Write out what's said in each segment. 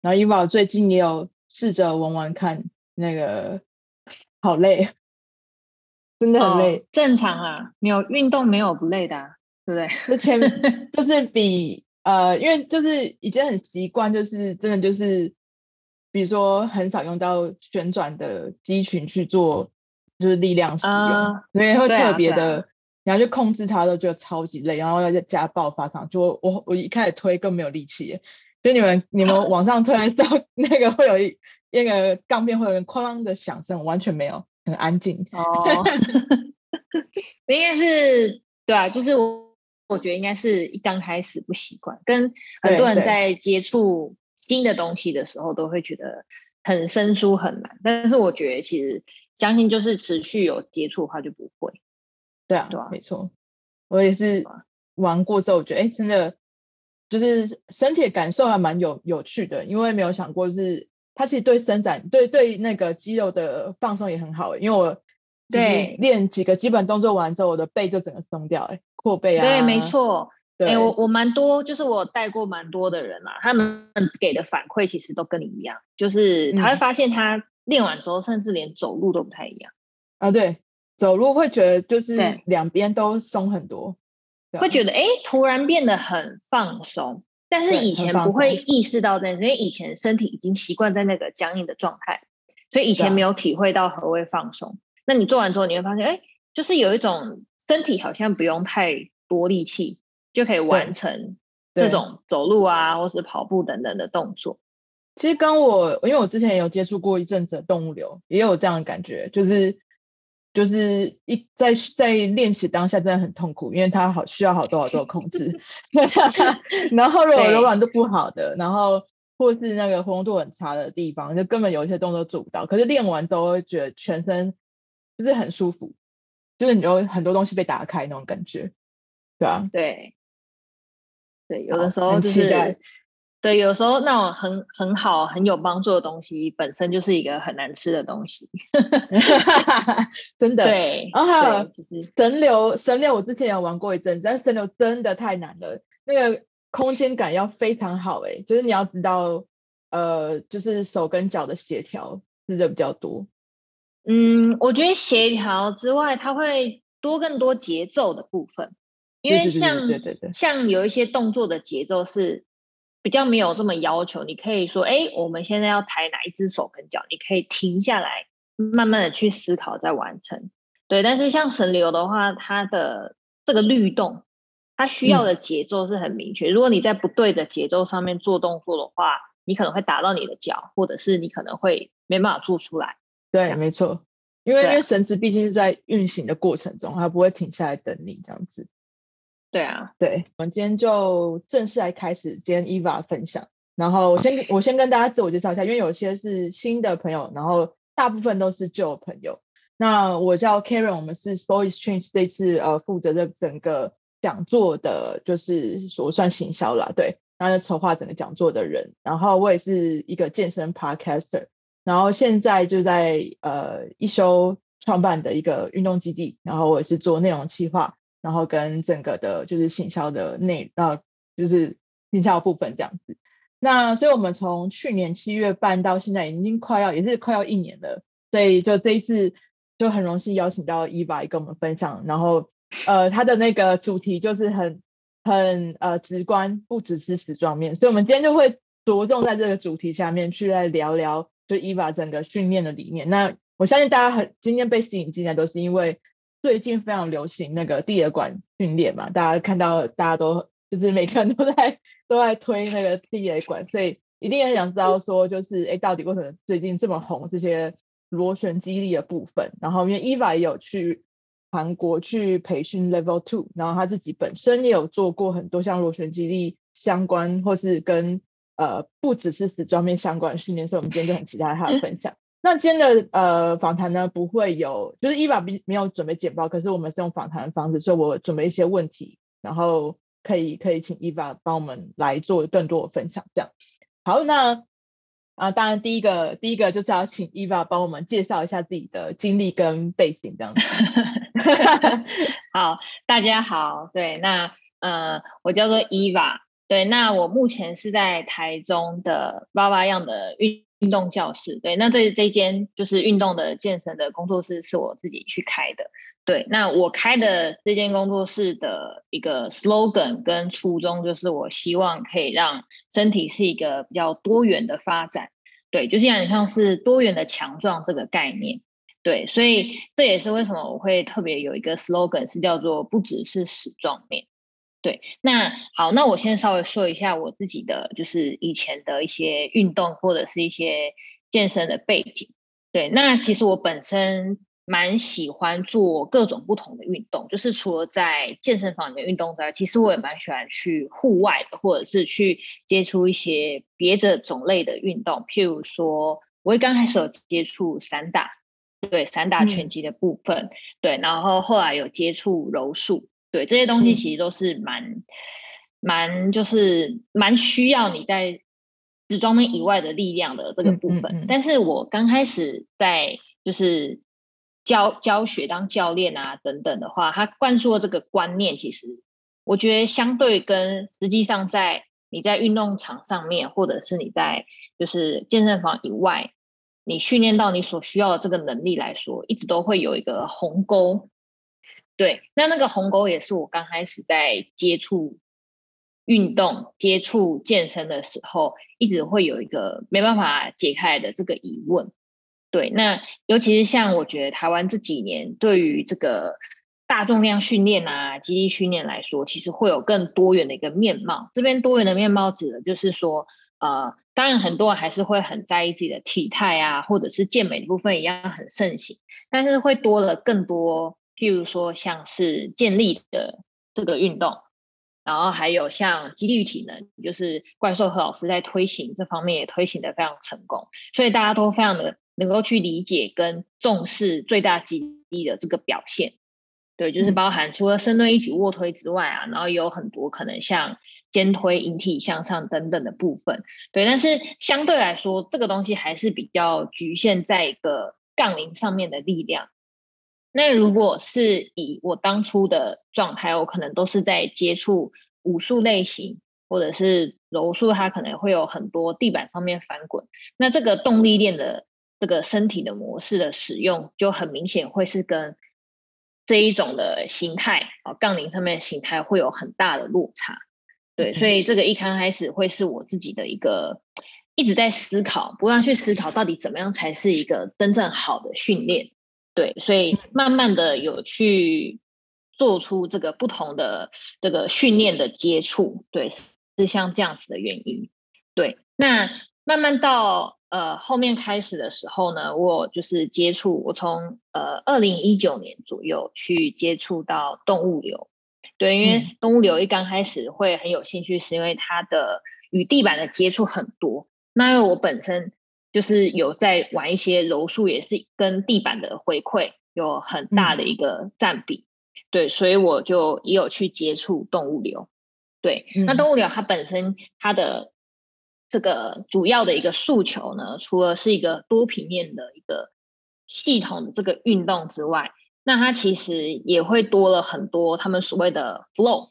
然后 Eva 最近也有试着玩玩看，那个好累，真的很累。哦、正常啊，没有运动没有不累的、啊，对不对？就前 就是比呃，因为就是已经很习惯，就是真的就是，比如说很少用到旋转的肌群去做，就是力量使用，呃、所以会特别的，然后、啊啊、去控制它都觉得超级累，然后要再加爆发糖，就我我一开始推更没有力气。就你们你们往上推到那个会有一那个杠片会有人哐啷的响声，完全没有，很安静。哦，应该是对啊，就是我我觉得应该是一刚开始不习惯，跟很多人在接触新的东西的时候都会觉得很生疏很难。但是我觉得其实相信就是持续有接触的话就不会。对啊，对啊，没错，我也是玩过之后，我觉得哎，真的。就是身体的感受还蛮有有趣的，因为没有想过，就是它其实对伸展、对对那个肌肉的放松也很好。因为我对练几个基本动作完之后，我的背就整个松掉，哎，阔背啊。对，没错。对，我我蛮多，就是我带过蛮多的人嘛，他们给的反馈其实都跟你一样，就是他会发现他练完之后，甚至连走路都不太一样。啊，对，走路会觉得就是两边都松很多。会觉得哎，突然变得很放松，但是以前不会意识到这件事，因为以前身体已经习惯在那个僵硬的状态，所以以前没有体会到何谓放松。那你做完之后，你会发现，哎，就是有一种身体好像不用太多力气就可以完成这种走路啊，或是跑步等等的动作。其实跟我，因为我之前也有接触过一阵子的动物流，也有这样的感觉，就是。就是一在在练习当下真的很痛苦，因为它好需要好多好多控制，然后如果柔软度不好的，然后或是那个活动度很差的地方，就根本有一些动作做不到。可是练完之后会觉得全身就是很舒服，就是你有很多东西被打开那种感觉，对啊，对，对，有的时候就是。对，有时候那种很很好、很有帮助的东西，本身就是一个很难吃的东西，真的。对，然后还有就是绳流，神流我之前有玩过一阵子，但神流真的太难了，那个空间感要非常好哎，就是你要知道，呃，就是手跟脚的协调是的比较多。嗯，我觉得协调之外，它会多更多节奏的部分，因为像对对对，像有一些动作的节奏是。比较没有这么要求，你可以说，哎，我们现在要抬哪一只手跟脚，你可以停下来，慢慢的去思考再完成。对，但是像神流的话，它的这个律动，它需要的节奏是很明确。嗯。如果你在不对的节奏上面做动作的话，你可能会打到你的脚，或者是你可能会没办法做出来。对，没错，因为因为绳子毕竟是在运行的过程中，它不会停下来等你这样子。对啊，对，我们今天就正式来开始今天 Eva 分享。然后我先我先跟大家自我介绍一下，因为有些是新的朋友，然后大部分都是旧朋友。那我叫 Karen，我们是 Sport Exchange 这次呃负责这整个讲座的，就是说算行销啦，对，然后筹划整个讲座的人。然后我也是一个健身 Podcaster，然后现在就在呃一休创办的一个运动基地，然后我也是做内容企划。然后跟整个的就是行销的内，呃，就是行销部分这样子。那所以我们从去年七月半到现在已经快要也是快要一年了，所以就这一次就很荣幸邀请到 Eva 跟我们分享。然后呃，他的那个主题就是很很呃直观，不只是时装面，所以我们今天就会着重在这个主题下面去来聊聊，就 Eva 整个训练的理念。那我相信大家很今天被吸引进来都是因为。最近非常流行那个地尔馆训练嘛，大家看到大家都就是每个人都在都在推那个地尔馆，所以一定很想知道说，就是哎，到底为什么最近这么红这些螺旋肌力的部分？然后因为 Eva 也有去韩国去培训 Level Two，然后他自己本身也有做过很多像螺旋肌力相关或是跟呃不只是死装面相关的训练，所以我们今天就很期待他的分享。那今天的呃访谈呢，不会有，就是 Eva 没没有准备简报，可是我们是用访谈的方式，所以我准备一些问题，然后可以可以请 Eva 帮我们来做更多的分享，这样。好，那啊，当然第一个第一个就是要请 Eva 帮我们介绍一下自己的经历跟背景，这样子。好，大家好，对，那呃，我叫做 Eva，对，那我目前是在台中的八八样的运运动教室。对，那这这间就是运动的健身的工作室是我自己去开的。对，那我开的这间工作室的一个 slogan 跟初衷就是，我希望可以让身体是一个比较多元的发展。对，就是像像是多元的强壮这个概念。对，所以这也是为什么我会特别有一个 slogan 是叫做不只是死状面。对，那好，那我先稍微说一下我自己的，就是以前的一些运动或者是一些健身的背景。对，那其实我本身蛮喜欢做各种不同的运动，就是除了在健身房里面运动之外，其实我也蛮喜欢去户外的，或者是去接触一些别的种类的运动。譬如说，我刚开始有接触散打，对，散打拳击的部分，嗯、对，然后后来有接触柔术。对，这些东西其实都是蛮蛮就是蛮需要你在时装面以外的力量的这个部分。嗯嗯嗯、但是我刚开始在就是教教学当教练啊等等的话，他灌输的这个观念，其实我觉得相对跟实际上在你在运动场上面，或者是你在就是健身房以外，你训练到你所需要的这个能力来说，一直都会有一个鸿沟。对，那那个鸿沟也是我刚开始在接触运动、接触健身的时候，一直会有一个没办法解开来的这个疑问。对，那尤其是像我觉得台湾这几年对于这个大重量训练啊、肌力训练来说，其实会有更多元的一个面貌。这边多元的面貌指的就是说，呃，当然很多人还是会很在意自己的体态啊，或者是健美的部分一样很盛行，但是会多了更多。譬如说，像是健力的这个运动，然后还有像肌力体能，就是怪兽何老师在推行这方面也推行的非常成功，所以大家都非常的能够去理解跟重视最大肌力的这个表现。对，就是包含除了深蹲、一举、卧推之外啊，然后也有很多可能像肩推、引体向上等等的部分。对，但是相对来说，这个东西还是比较局限在一个杠铃上面的力量。那如果是以我当初的状态，我可能都是在接触武术类型，或者是柔术，它可能会有很多地板上面翻滚。那这个动力链的这个身体的模式的使用，就很明显会是跟这一种的形态啊，杠铃上面的形态会有很大的落差。对，所以这个一刚开始会是我自己的一个一直在思考，不断去思考到底怎么样才是一个真正好的训练。对，所以慢慢的有去做出这个不同的这个训练的接触，对，是像这样子的原因。对，那慢慢到呃后面开始的时候呢，我就是接触，我从呃二零一九年左右去接触到动物流。对，因为动物流一刚开始会很有兴趣，是因为它的与地板的接触很多。那因为我本身。就是有在玩一些柔术，也是跟地板的回馈有很大的一个占比，嗯、对，所以我就也有去接触动物流。对，嗯、那动物流它本身它的这个主要的一个诉求呢，除了是一个多平面的一个系统的这个运动之外，那它其实也会多了很多他们所谓的 flow。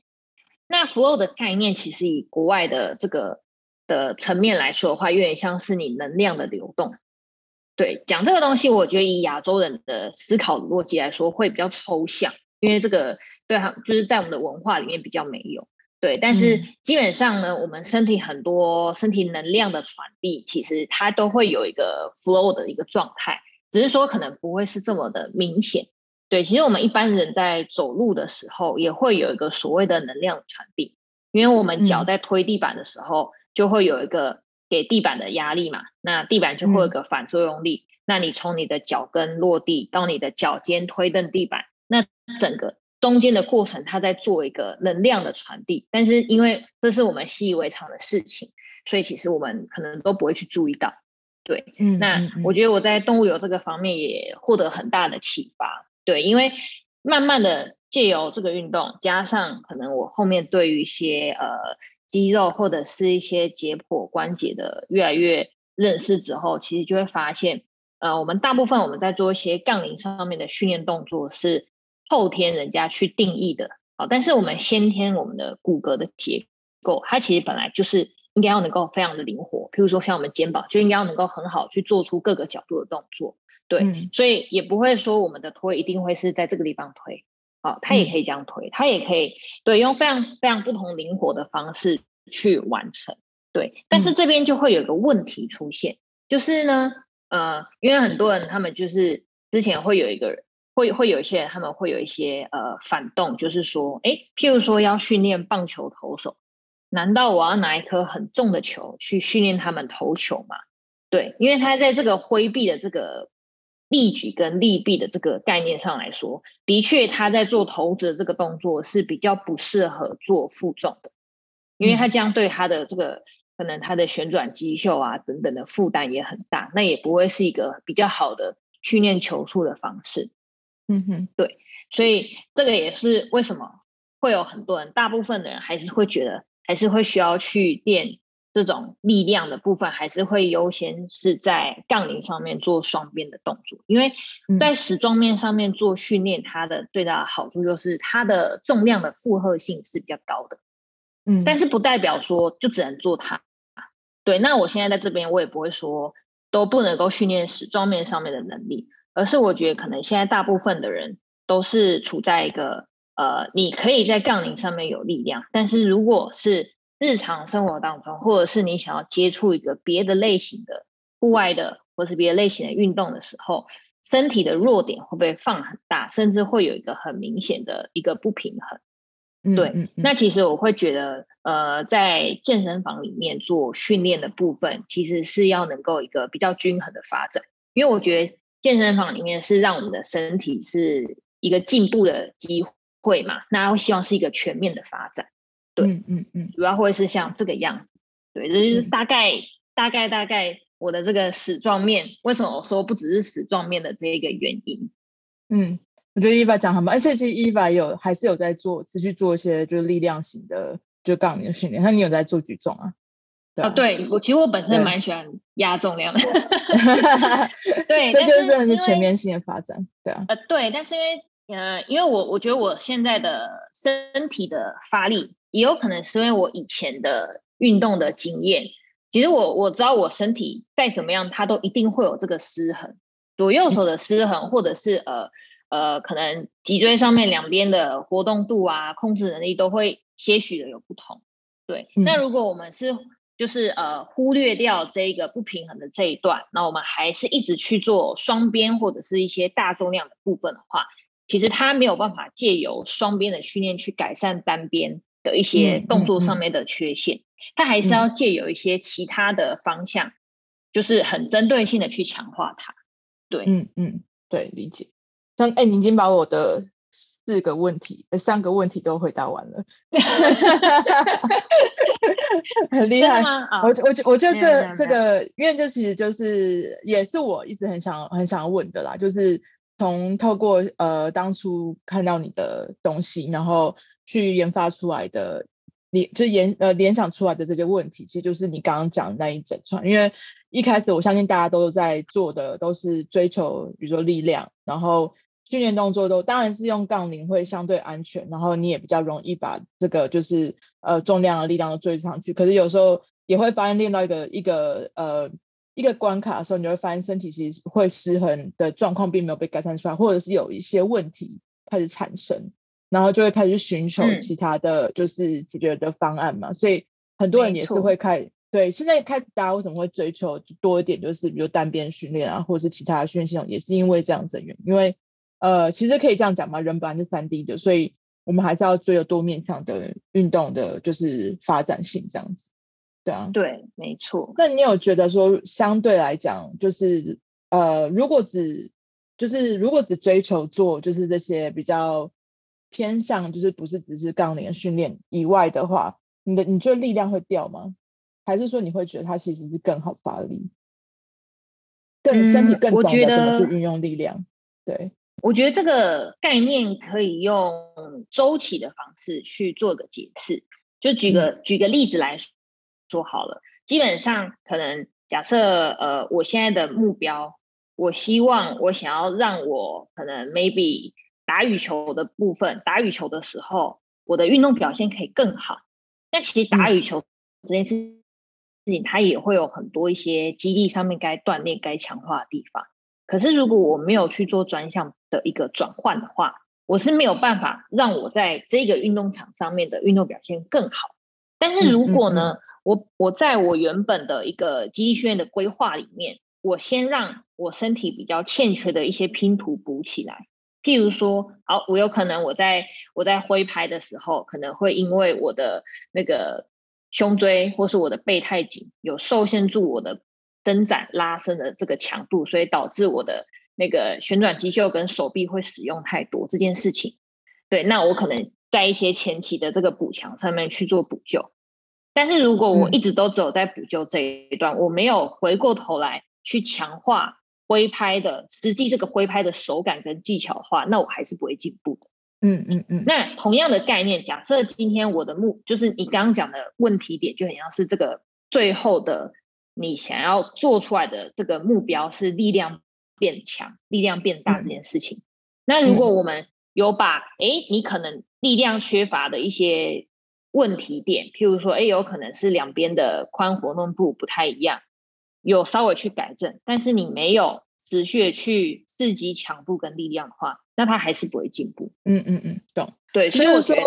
那 flow 的概念其实以国外的这个。的层面来说的话，有点像是你能量的流动。对，讲这个东西，我觉得以亚洲人的思考逻辑来说，会比较抽象，因为这个对哈，就是在我们的文化里面比较没有。对，但是基本上呢，嗯、我们身体很多身体能量的传递，其实它都会有一个 flow 的一个状态，只是说可能不会是这么的明显。对，其实我们一般人在走路的时候，也会有一个所谓的能量传递，因为我们脚在推地板的时候。嗯就会有一个给地板的压力嘛，那地板就会有一个反作用力。嗯、那你从你的脚跟落地到你的脚尖推蹬地板，那整个中间的过程，它在做一个能量的传递。但是因为这是我们习以为常的事情，所以其实我们可能都不会去注意到。对，嗯，那我觉得我在动物流这个方面也获得很大的启发。对，因为慢慢的借由这个运动，加上可能我后面对于一些呃。肌肉或者是一些解剖关节的越来越认识之后，其实就会发现，呃，我们大部分我们在做一些杠铃上面的训练动作是后天人家去定义的，好，但是我们先天我们的骨骼的结构，它其实本来就是应该要能够非常的灵活。譬如说，像我们肩膀就应该要能够很好去做出各个角度的动作。对，嗯、所以也不会说我们的推一定会是在这个地方推。好，它也可以这样推，他也可以对用非常非常不同灵活的方式去完成。对，但是这边就会有个问题出现，嗯、就是呢，呃，因为很多人他们就是之前会有一个人。会会有一些人，他们会有一些呃反动，就是说，哎，譬如说要训练棒球投手，难道我要拿一颗很重的球去训练他们投球吗？对，因为他在这个挥臂的这个力举跟利弊的这个概念上来说，的确他在做投掷的这个动作是比较不适合做负重的，因为他这样对他的这个可能他的旋转肌袖啊等等的负担也很大，那也不会是一个比较好的训练球速的方式。嗯哼，对，所以这个也是为什么会有很多人，大部分的人还是会觉得，还是会需要去练这种力量的部分，还是会优先是在杠铃上面做双边的动作，因为在时装面上面做训练，它的最大的好处就是它的重量的负荷性是比较高的，嗯，但是不代表说就只能做它，对，那我现在在这边，我也不会说都不能够训练时装面上面的能力。而是我觉得，可能现在大部分的人都是处在一个呃，你可以在杠铃上面有力量，但是如果是日常生活当中，或者是你想要接触一个别的类型的户外的，或是别的类型的运动的时候，身体的弱点会不会放很大，甚至会有一个很明显的一个不平衡？对，嗯嗯嗯，那其实我会觉得，呃，在健身房里面做训练的部分，其实是要能够一个比较均衡的发展，因为我觉得。健身房里面是让我们的身体是一个进步的机会嘛？那我希望是一个全面的发展，对，嗯嗯嗯，主要会是像这个样子，对，这就是大概、嗯、大概大概我的这个矢状面，为什么我说不只是矢状面的这一个原因？嗯，我觉得 Eva 讲很棒，而且其实 Eva 有还是有在做持续做一些就是力量型的就杠铃的训练，那你有在做举重啊？对啊，对，我其实我本身蛮喜欢压重量的，对，这就是真的是全面性的发展，对啊，呃，对，但是因为呃，因为我我觉得我现在的身体的发力，也有可能是因为我以前的运动的经验，其实我我知道我身体再怎么样，它都一定会有这个失衡，左右手的失衡，或者是呃呃，可能脊椎上面两边的活动度啊，控制能力都会些许的有不同，对，嗯、那如果我们是就是呃忽略掉这一个不平衡的这一段，那我们还是一直去做双边或者是一些大重量的部分的话，其实它没有办法借由双边的训练去改善单边的一些动作上面的缺陷，他还是要借有一些其他的方向，就是很针对性的去强化它。对，嗯嗯，对，理解。像哎，你已经把我的。四个问题，三个问题都回答完了，很厉害。我我我觉得这这个，因为这其实就是也是我一直很想很想问的啦，就是从透过呃当初看到你的东西，然后去研发出来的联，就联呃联想出来的这些问题，其实就是你刚刚讲的那一整串。因为一开始我相信大家都在做的都是追求，比如说力量，然后。训练动作都当然是用杠铃会相对安全，然后你也比较容易把这个就是呃重量的力量都追上去。可是有时候也会发现练到一个一个呃一个关卡的时候，你会发现身体其实会失衡的状况并没有被改善出来，或者是有一些问题开始产生，然后就会开始寻求其他的就是解决的方案嘛。嗯、所以很多人也是会开对现在开始大家为什么会追求多一点，就是比如单边训练啊，或者是其他的训练系统，也是因为这样子的原因，因为。呃，其实可以这样讲嘛，人本来是三 D 的，所以我们还是要追有多面向的运动的，就是发展性这样子，对啊，对，没错。那你有觉得说，相对来讲，就是呃，如果只就是如果只追求做就是这些比较偏向，就是不是只是杠铃训练以外的话，你的你觉得力量会掉吗？还是说你会觉得它其实是更好发力，更身体更懂得怎么去运用力量？对。我觉得这个概念可以用周期的方式去做个解释。就举个、嗯、举个例子来说好了，基本上可能假设呃，我现在的目标，我希望我想要让我可能 maybe 打羽球的部分，打羽球的时候，我的运动表现可以更好。那其实打羽球这件事情，它也会有很多一些肌力上面该锻炼、该强化的地方。可是如果我没有去做专项的一个转换的话，我是没有办法让我在这个运动场上面的运动表现更好。但是如果呢，嗯嗯嗯我我在我原本的一个肌力训练的规划里面，我先让我身体比较欠缺的一些拼图补起来。譬如说，好，我有可能我在我在挥拍的时候，可能会因为我的那个胸椎或是我的背太紧，有受限住我的伸展拉伸的这个强度，所以导致我的那个旋转肌袖跟手臂会使用太多这件事情。对，那我可能在一些前期的这个补强上面去做补救。但是如果我一直都只有在补救这一段，嗯、我没有回过头来去强化。挥拍的实际这个挥拍的手感跟技巧的话，那我还是不会进步的。嗯嗯嗯。那同样的概念，假设今天我的目就是你刚刚讲的问题点，就很像是这个最后的你想要做出来的这个目标是力量变强、力量变大这件事情。嗯、那如果我们有把哎、嗯，你可能力量缺乏的一些问题点，譬如说哎，有可能是两边的髋活动度不太一样。有稍微去改正，但是你没有持续的去刺激强度跟力量的话，那他还是不会进步。嗯嗯嗯，懂。对，所以我觉得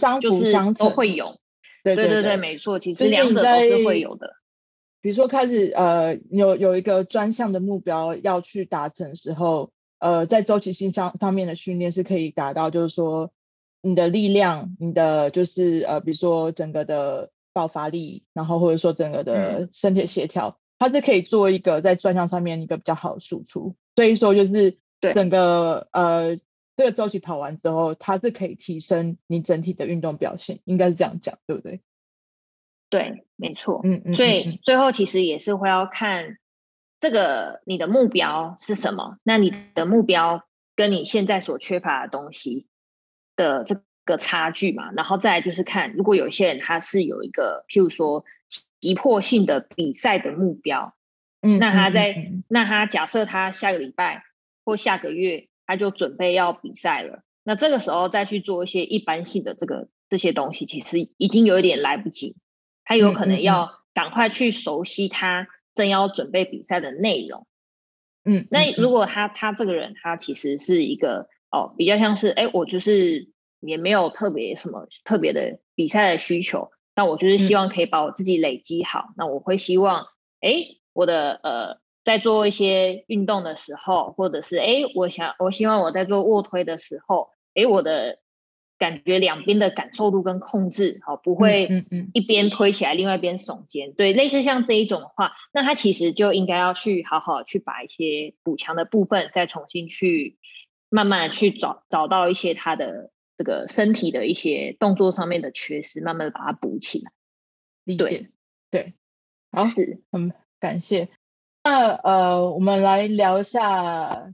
他就是都会有。对对对对，没错，其实两者都是会有的。比如说开始呃有有一个专项的目标要去达成的时候，呃，在周期性上方面的训练是可以达到，就是说你的力量，你的就是呃，比如说整个的爆发力，然后或者说整个的身体协调。嗯它是可以做一个在专项上面一个比较好的输出，所以说就是整个呃这个周期跑完之后，它是可以提升你整体的运动表现，应该是这样讲，对不对？对，没错。嗯嗯。所以最后其实也是会要看这个你的目标是什么，那你的目标跟你现在所缺乏的东西的这个差距嘛，然后再来就是看，如果有些人他是有一个，譬如说。急迫性的比赛的目标，嗯，那他在，嗯嗯。嗯、那他假设他下个礼拜或下个月他就准备要比赛了，那这个时候再去做一些一般性的这个这些东西，其实已经有一点来不及，他有可能要赶快去熟悉他正要准备比赛的内容，嗯，那如果他他这个人他其实是一个哦，比较像是哎，我就是也没有特别什么特别的比赛的需求。那我就是希望可以把我自己累积好。嗯、那我会希望，哎，我的呃，在做一些运动的时候，或者是哎，我想，我希望我在做卧推的时候，哎，我的感觉两边的感受度跟控制，好，不会嗯嗯一边推起来，另外一边耸肩。对，类似像这一种的话，那他其实就应该要去好好去把一些补强的部分，再重新去慢慢的去找找到一些他的。这个身体的一些动作上面的缺失，慢慢的把它补起来。理解，对，好，嗯，感谢。那呃，我们来聊一下。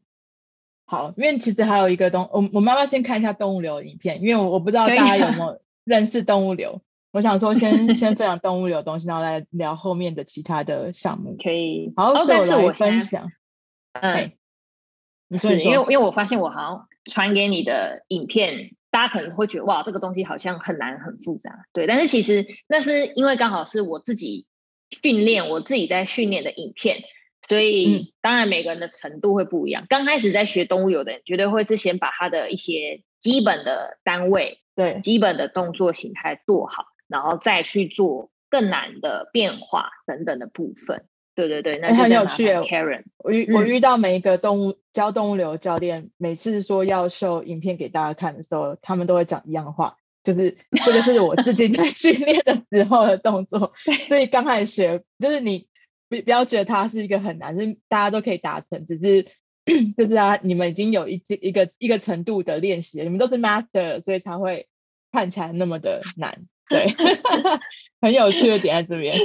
好，因为其实还有一个东，我我妈妈先看一下动物流的影片，因为我我不知道大家有没有认识动物流。我想说先，先先分享 动物流的东西，然后来聊后面的其他的项目。可以。好，所以我来分享。嗯，你说，因为因为我发现我好像传给你的影片。大家可能会觉得哇，这个东西好像很难很复杂，对。但是其实那是因为刚好是我自己训练，我自己在训练的影片，所以当然每个人的程度会不一样。刚开始在学动物有的人，绝对会是先把他的一些基本的单位、对基本的动作形态做好，然后再去做更难的变化等等的部分。对对对，那很有趣。Karen，我遇我遇到每一个动物、嗯、教动物流教练，每次说要秀影片给大家看的时候，他们都会讲一样的话，就是这个是我自己在 训练的时候的动作。所以刚开始学，就是你不不要觉得它是一个很难，是大家都可以达成，只是 就是啊，你们已经有一一个一个程度的练习，你们都是 master，所以才会看起来那么的难。对 很有趣的点在这边。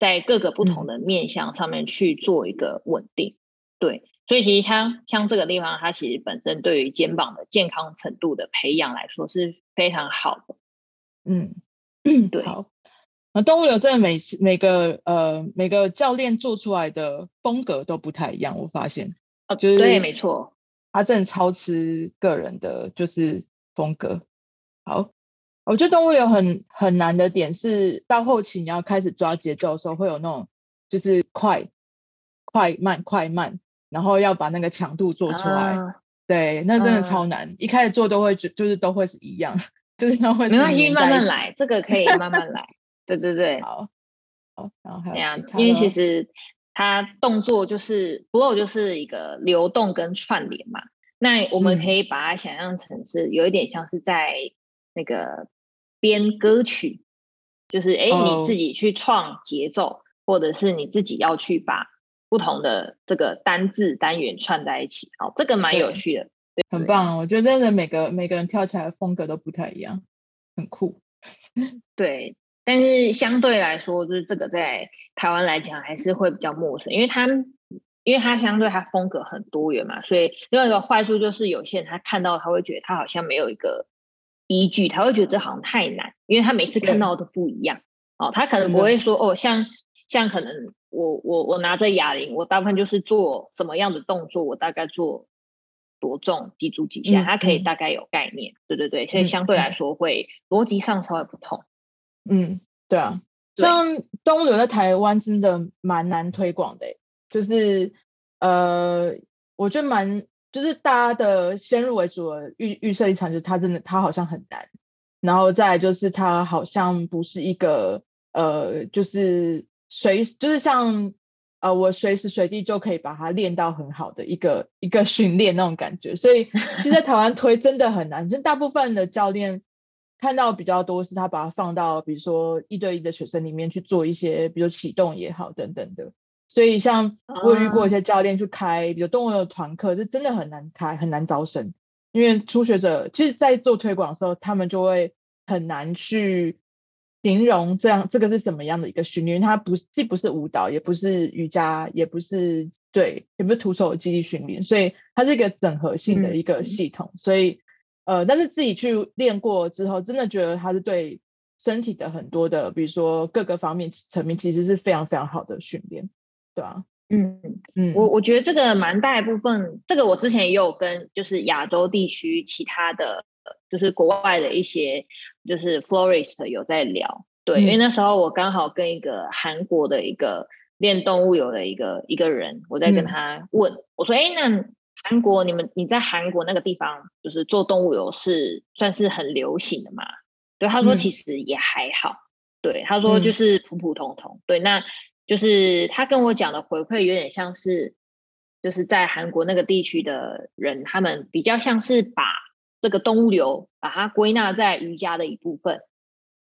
在各个不同的面向上面去做一个稳定，嗯、对，所以其实像像这个地方，它其实本身对于肩膀的健康程度的培养来说是非常好的。嗯，对。好，那动物流真的每次每个呃每个教练做出来的风格都不太一样，我发现啊，就是对，没错，他真的超吃个人的就是风格。好，我觉得动物有很很难的点是，到后期你要开始抓节奏的时候，会有那种就是快快慢快慢，然后要把那个强度做出来。啊、对，那真的超难。啊、一开始做都会就就是都会是一样，就是它会是没关系，慢慢来，这个可以慢慢 来。对对对，好，好，然后还有因为其实它动作就是 flow 就是一个流动跟串联嘛。那我们可以把它想象成是有一点像是在那个编歌曲，就是哎，你自己去创节奏，哦、或者是你自己要去把不同的这个单字单元串在一起，好，这个蛮有趣的，很棒。我觉得真的每个每个人跳起来的风格都不太一样，很酷。对，但是相对来说，就是这个在台湾来讲还是会比较陌生，因为他们。因为它相对它风格很多元嘛，所以另外一个坏处就是有些人他看到他会觉得他好像没有一个依据，他会觉得这好像太难，因为他每次看到的都不一样。哦，他可能不会说哦，像像可能我我我拿着哑铃，我大部分就是做什么样的动作，我大概做多重几组几下，他可以大概有概念。嗯、对对对，所以相对来说会逻辑上稍微不同。嗯，对啊，像东流在台湾真的蛮难推广的。就是呃，我觉得蛮就是大家的先入为主的预预设立场，就是它真的它好像很难，然后再来就是它好像不是一个呃，就是随就是像呃我随时随地就可以把它练到很好的一个一个训练那种感觉，所以其实在台湾推真的很难，就大部分的教练看到比较多是他把它放到比如说一对一的学生里面去做一些，比如启动也好等等的。所以，像我遇过一些教练去开，比如动物的团课，是真的很难开，很难招生。因为初学者其实，在做推广的时候，他们就会很难去形容这样这个是怎么样的一个训练。它不既不是舞蹈，也不是瑜伽，也不是对，也不是徒手肌力训练，所以它是一个整合性的一个系统。嗯、所以，呃，但是自己去练过之后，真的觉得它是对身体的很多的，比如说各个方面层面，其实是非常非常好的训练。对啊，嗯嗯，我。我觉得这个蛮大一部分，这个我之前也有跟就是亚洲地区其他的，就是国外的一些就是 florist 有在聊，对，嗯、因为那时候我刚好跟一个韩国的一个练动物油的一个一个人，我在跟他问，嗯、我说，哎，那韩国你们你在韩国那个地方，就是做动物油是算是很流行的嘛？对，他说其实也还好，嗯、对，他说就是普普通通，对，那。就是他跟我讲的回馈有点像是，就是在韩国那个地区的人，他们比较像是把这个东物流把它归纳在瑜伽的一部分。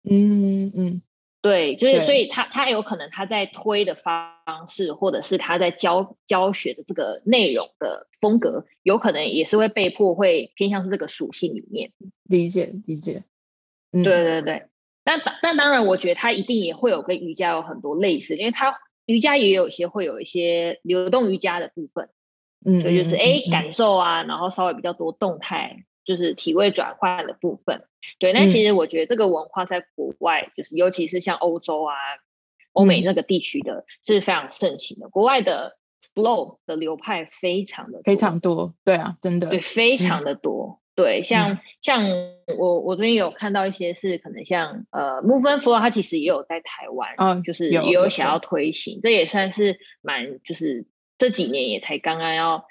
嗯嗯，对，就是所以他他有可能他在推的方式，或者是他在教教学的这个内容的风格，有可能也是会被迫会偏向是这个属性里面。理解理解，嗯、对对对。但但当然，我觉得它一定也会有跟瑜伽有很多类似，因为它瑜伽也有一些会有一些流动瑜伽的部分，嗯，所以就是哎感受啊，然后稍微比较多动态，就是体位转换的部分。对，那其实我觉得这个文化在国外，就是尤其是像欧洲啊、欧美那个地区的，是非常盛行的。国外的 flow 的流派非常的非常多，对啊，真的对，非常的多。对，像、嗯、像我我最近有看到一些是可能像呃，Movement Flow，它其实也有在台湾，嗯，就是也有想要推行，这也算是蛮就是这几年也才刚刚要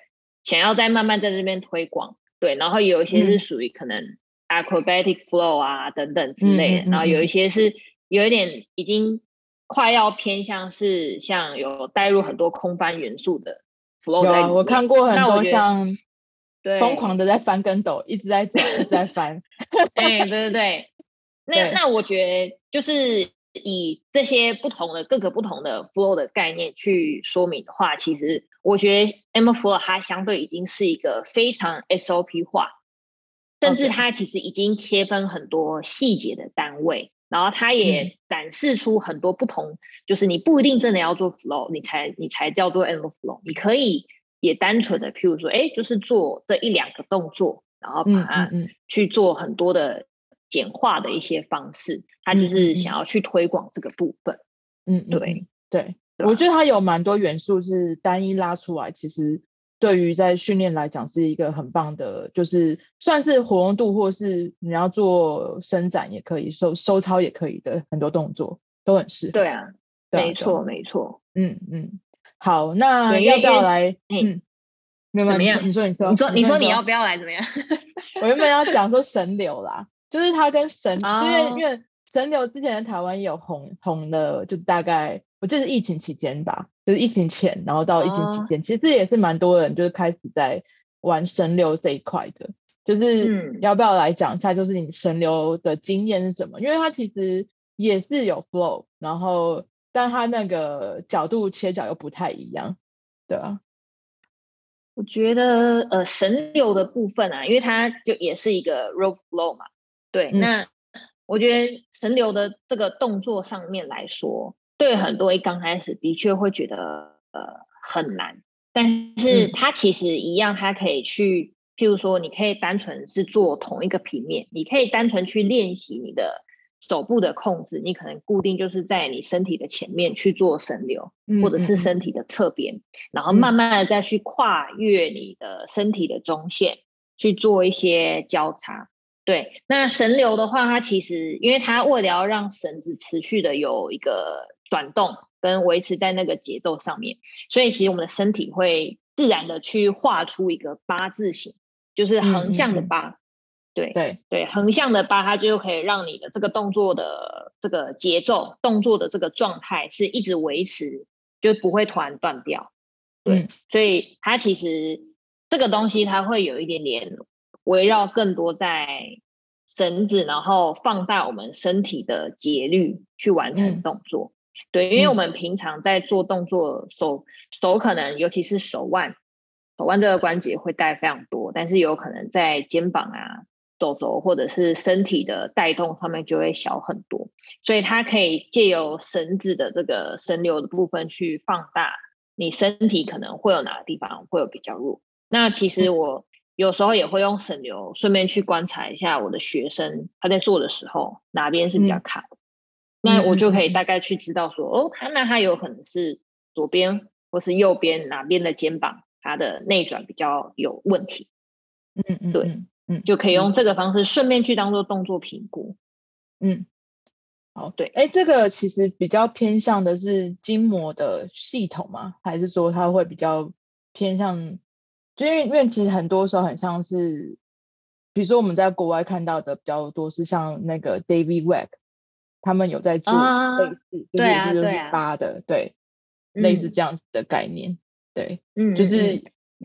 想要再慢慢在这边推广，对，然后有一些是属于可能 Acrobatic Flow 啊等等之类的，嗯、然后有一。些是有一点已经快要偏向是像有带入很多空翻元素的 Flow 在我看过很多像。疯狂的在翻跟斗，一直在走，一直在翻。对对对对，那对那我觉得就是以这些不同的各个不同的 flow 的概念去说明的话，其实我觉得 M flow 它相对已经是一个非常 SOP 化，甚至它其实已经切分很多细节的单位.然后它也展示出很多不同，嗯、就是你不一定真的要做 flow，你才你才叫做 M flow，你可以。也单纯的，譬如说，哎，就是做这一两个动作，然后把它去做很多的简化的一些方式，他、嗯、就是想要去推广这个部分。嗯，对对，我觉得它有蛮多元素是单一拉出来，其实对于在训练来讲是一个很棒的，就是算是活动度，或是你要做伸展也可以，收收操也可以的很多动作都很适合。对啊，没错没错，嗯嗯。好，那要不要来？嗯，没有没有，你说你说你说你说你要不要来？怎么样？我原本要讲说神流啦，就是他跟神，因为因为神流之前在台湾也有红红的，就是大概我记得是疫情期间吧，就是疫情前，然后到疫情期间，其实也是蛮多人就是开始在玩神流这一块的，就是要不要来讲一下，就是你神流的经验是什么？因为它其实也是有 flow，然后。但他那个角度切角又不太一样，对啊。我觉得呃神流的部分啊，因为它就也是一个 rope flow 嘛，对。嗯、那我觉得神流的这个动作上面来说，对很多一刚开始的确会觉得呃很难，但是它其实一样，它可以去，譬如说，你可以单纯是做同一个平面，你可以单纯去练习你的。手部的控制，你可能固定就是在你身体的前面去做神流，嗯、或者是身体的侧边，嗯、然后慢慢的再去跨越你的身体的中线、嗯、去做一些交叉。对，那神流的话，它其实因为它为了要让绳子持续的有一个转动跟维持在那个节奏上面，所以其实我们的身体会自然的去画出一个八字形，就是横向的八。对对对，横向的八，它就可以让你的这个动作的这个节奏、动作的这个状态是一直维持，就不会突然断掉。对，嗯、所以它其实这个东西它会有一点点围绕更多在绳子，然后放大我们身体的节律去完成动作。嗯、对，因为我们平常在做动作，手手可能尤其是手腕，手腕这个关节会带非常多，但是有可能在肩膀啊。走走，或者是身体的带动上面就会小很多，所以它可以借由绳子的这个神流的部分去放大你身体可能会有哪个地方会有比较弱。那其实我有时候也会用绳流顺便去观察一下我的学生他在做的时候哪边是比较卡的，嗯、那我就可以大概去知道说哦，他那他有可能是左边或是右边哪边的肩膀他的内转比较有问题。嗯嗯，对。嗯，就可以用这个方式顺便去当做动作评估。嗯，好，对，哎，这个其实比较偏向的是筋膜的系统吗？还是说它会比较偏向？就因为因为其实很多时候很像是，比如说我们在国外看到的比较多是像那个 David Wegg，他们有在做类似，就是也是就是八的，对，类似这样子的概念，对，嗯，就是。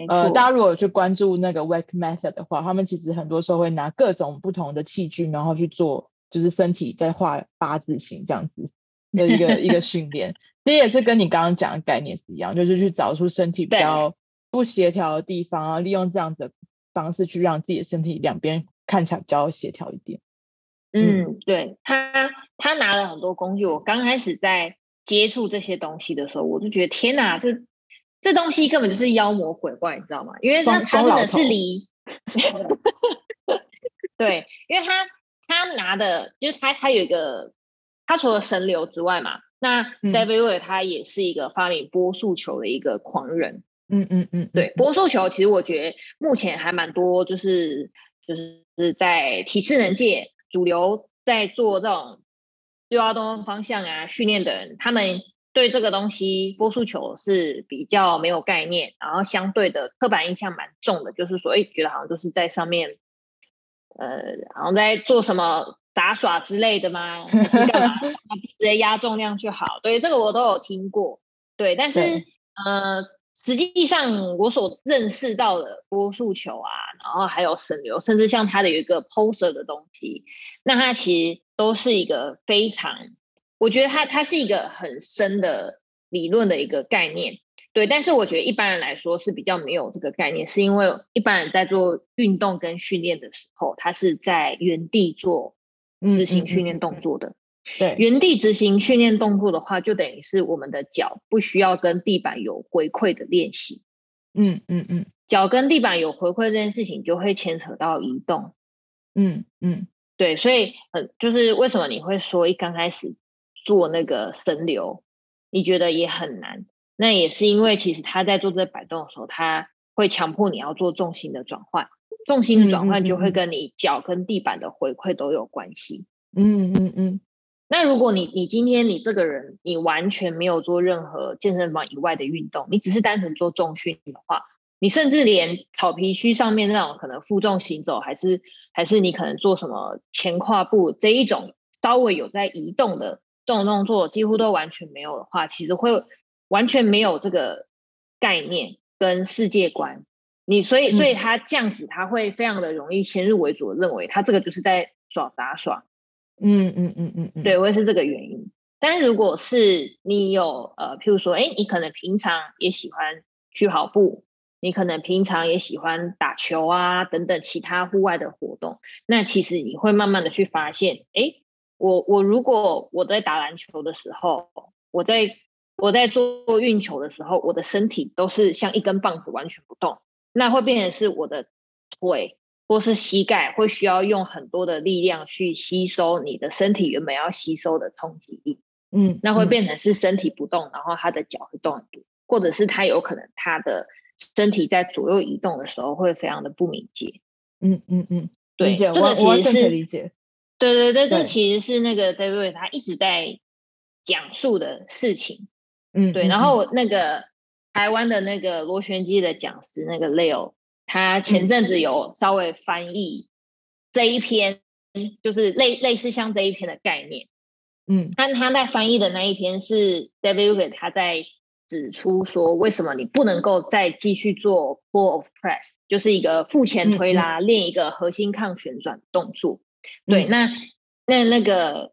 呃，大家如果去关注那个 Wegg Method 的话，他们其实很多时候会拿各种不同的器具，然后去做，就是身体在画八字形这样子 的一个一个训练。这也是跟你刚刚讲的概念是一样，就是去找出身体比较不协调的地方，然后利用这样子的方式去让自己的身体两边看起来比较协调一点。嗯，嗯对，他他拿了很多工具。我刚开始在接触这些东西的时候，我就觉得天哪，这。这东西根本就是妖魔鬼怪，你知道吗？因为它它真的是离，对，因为他他拿的就是他他有一个，他除了神流之外嘛，那 David 他也是一个发明波速球的一个狂人，嗯嗯嗯，对，波速球其实我觉得目前还蛮多，就是就是在体适能界主流在做这种六幺东方向啊训练的人，他们。对这个东西，波速球是比较没有概念，然后相对的刻板印象蛮重的，就是说，哎，觉得好像都是在上面，呃，好像在做什么杂耍之类的吗？还是干嘛？直接压重量就好。对，这个我都有听过。对，但是对呃，实际上我所认识到的波速球啊，然后还有神流，甚至像它的有一个 poser 的东西，那它其实都是一个非常。我觉得它它是一个很深的理论的一个概念，对。但是我觉得一般人来说是比较没有这个概念，是因为一般人在做运动跟训练的时候，他是在原地做执行训练动作的。嗯嗯嗯、对，原地执行训练动作的话，就等于是我们的脚不需要跟地板有回馈的练习。嗯嗯嗯，脚跟地板有回馈这件事情，就会牵扯到移动。嗯嗯，对。所以，呃，就是为什么你会说一刚开始。做那个神流，你觉得也很难。那也是因为其实他在做这摆动的时候，他会强迫你要做重心的转换，重心的转换就会跟你脚跟地板的回馈都有关系。嗯嗯嗯。那如果你你今天你这个人你完全没有做任何健身房以外的运动，你只是单纯做重训的话，你甚至连草皮区上面那种可能负重行走，还是还是你可能做什么前跨步这一种稍微有在移动的这种动作，几乎都完全没有的话，其实会完全没有这个概念。跟世界观，你所以所以他这样子，他会非常的容易先入为主的认为他这个就是在耍杂耍，嗯嗯嗯嗯嗯，对，我也是这个原因。但是如果是你有呃，譬如说，哎，你可能平常也喜欢去跑步，你可能平常也喜欢打球啊等等其他户外的活动，那其实你会慢慢的去发现，哎，我我如果我在打篮球的时候，我在。我在做运球的时候，我的身体都是像一根棒子，完全不动。那会变成是我的腿或是膝盖会需要用很多的力量去吸收你的身体原本要吸收的冲击力。嗯，那会变成是身体不动，然后他的脚会动很多，或者是他有可能他的身体在左右移动的时候会非常的不敏捷。嗯嗯嗯，对，这个其实是理解。对对对，这其实是那个 David 他一直在讲述的事情。嗯，对，然后那个台湾的那个螺旋机的讲师那个 Leo，他前阵子有稍微翻译这一篇，就是类类似像这一篇的概念。嗯，但他在翻译的那一篇是 David 他在指出说，为什么你不能够再继续做 Pull of Press，就是一个腹前推拉，嗯、练一个核心抗旋转动作。嗯、对，那那那个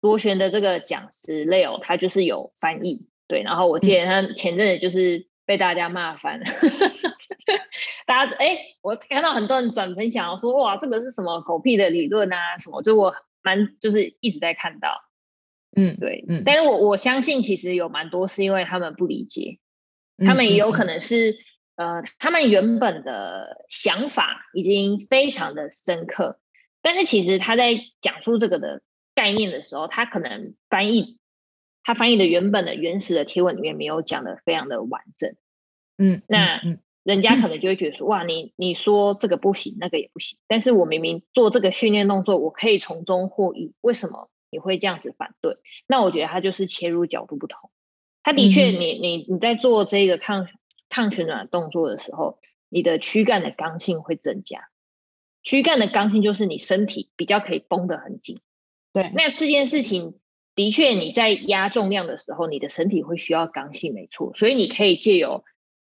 螺旋的这个讲师 Leo，他就是有翻译。对，然后我记得他前阵子就是被大家骂翻 大家哎，我看到很多人转分享说，哇，这个是什么狗屁的理论啊？什么？就我蛮就是一直在看到，嗯，对，嗯，但是我我相信其实有蛮多是因为他们不理解，他们也有可能是、嗯、呃，他们原本的想法已经非常的深刻，但是其实他在讲述这个的概念的时候，他可能翻译。他翻译的原本的原始的贴文里面没有讲的非常的完整，嗯，那人家可能就会觉得说，哇，你你说这个不行，那个也不行，但是我明明做这个训练动作，我可以从中获益，为什么你会这样子反对？那我觉得他就是切入角度不同。他的确你，你你你在做这个抗抗旋转动作的时候，你的躯干的刚性会增加，躯干的刚性就是你身体比较可以绷得很紧。对，那这件事情。的确，你在压重量的时候，你的身体会需要刚性，没错。所以你可以借由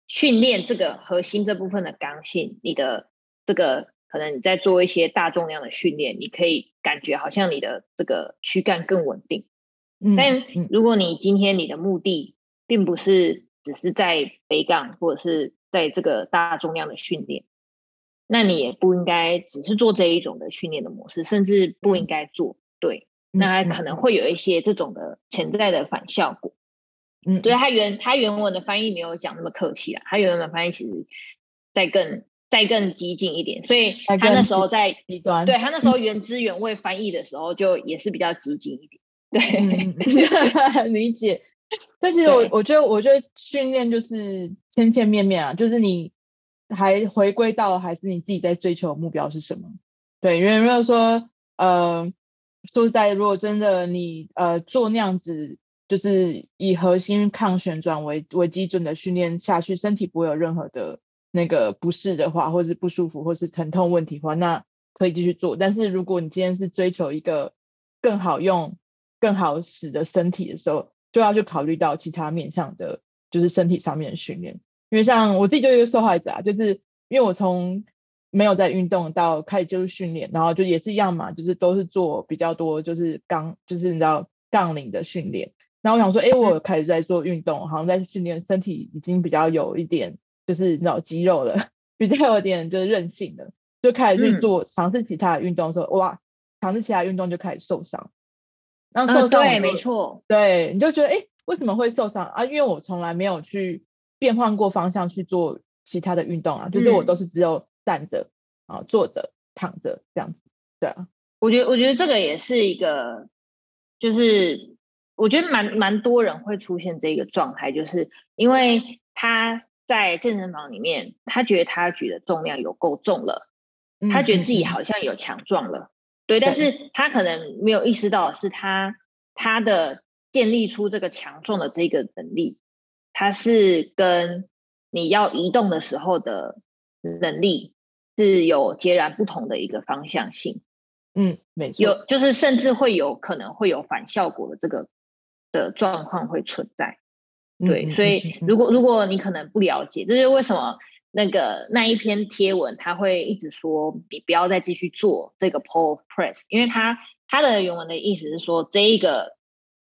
训练这个核心这部分的刚性，你的这个可能你在做一些大重量的训练，你可以感觉好像你的这个躯干更稳定。嗯，但如果你今天你的目的并不是只是在背杠或者是在这个大重量的训练，那你也不应该只是做这一种的训练的模式，甚至不应该做。对。那可能会有一些这种的潜在的反效果。嗯，对，他原他原文的翻译没有讲那么客气啊，他原文的翻译其实再更再更激进一点，所以他那时候在极端，对他那时候原汁原味翻译的时候就也是比较激进一点。对，嗯、理解。但其实我我觉得我觉得训练就是千千面面啊，就是你还回归到还是你自己在追求的目标是什么？对，因为没有说呃。说实在，如果真的你呃做那样子，就是以核心抗旋转为为基准的训练下去，身体不会有任何的那个不适的话，或是不舒服，或是疼痛问题的话，那可以继续做。但是如果你今天是追求一个更好用、更好使的身体的时候，就要去考虑到其他面向的，就是身体上面的训练。因为像我自己就是一个受害者啊，就是因为我从没有在运动到开始接触训练，然后就也是一样嘛，就是都是做比较多，就是杠，就是你知道杠铃的训练。然后我想说，哎，我开始在做运动，好像在训练身体已经比较有一点，就是你知道肌肉了，比较有点就是韧性了，就开始去做尝试其他的运动的时候，哇，尝试其他运动就开始受伤。然后受伤，对，没错，对，你就觉得，哎，为什么会受伤啊？因为我从来没有去变换过方向去做其他的运动啊，就是我都是只有。站着啊，坐着、躺着这样子，对啊。我觉得，我觉得这个也是一个，就是我觉得蛮蛮多人会出现这个状态，就是因为他在健身房里面，他觉得他举的重量有够重了，他觉得自己好像有强壮了，嗯、对，但是他可能没有意识到是他他的建立出这个强壮的这个能力，他是跟你要移动的时候的能力是有截然不同的一个方向性。嗯，没错，有就是甚至会有可能会有反效果的这个的状况会存在。对，所以如果如果你可能不了解，这就是为什么那个那一篇贴文他会一直说你不要再继续做这个 pole press，因为他他的原文的意思是说这一个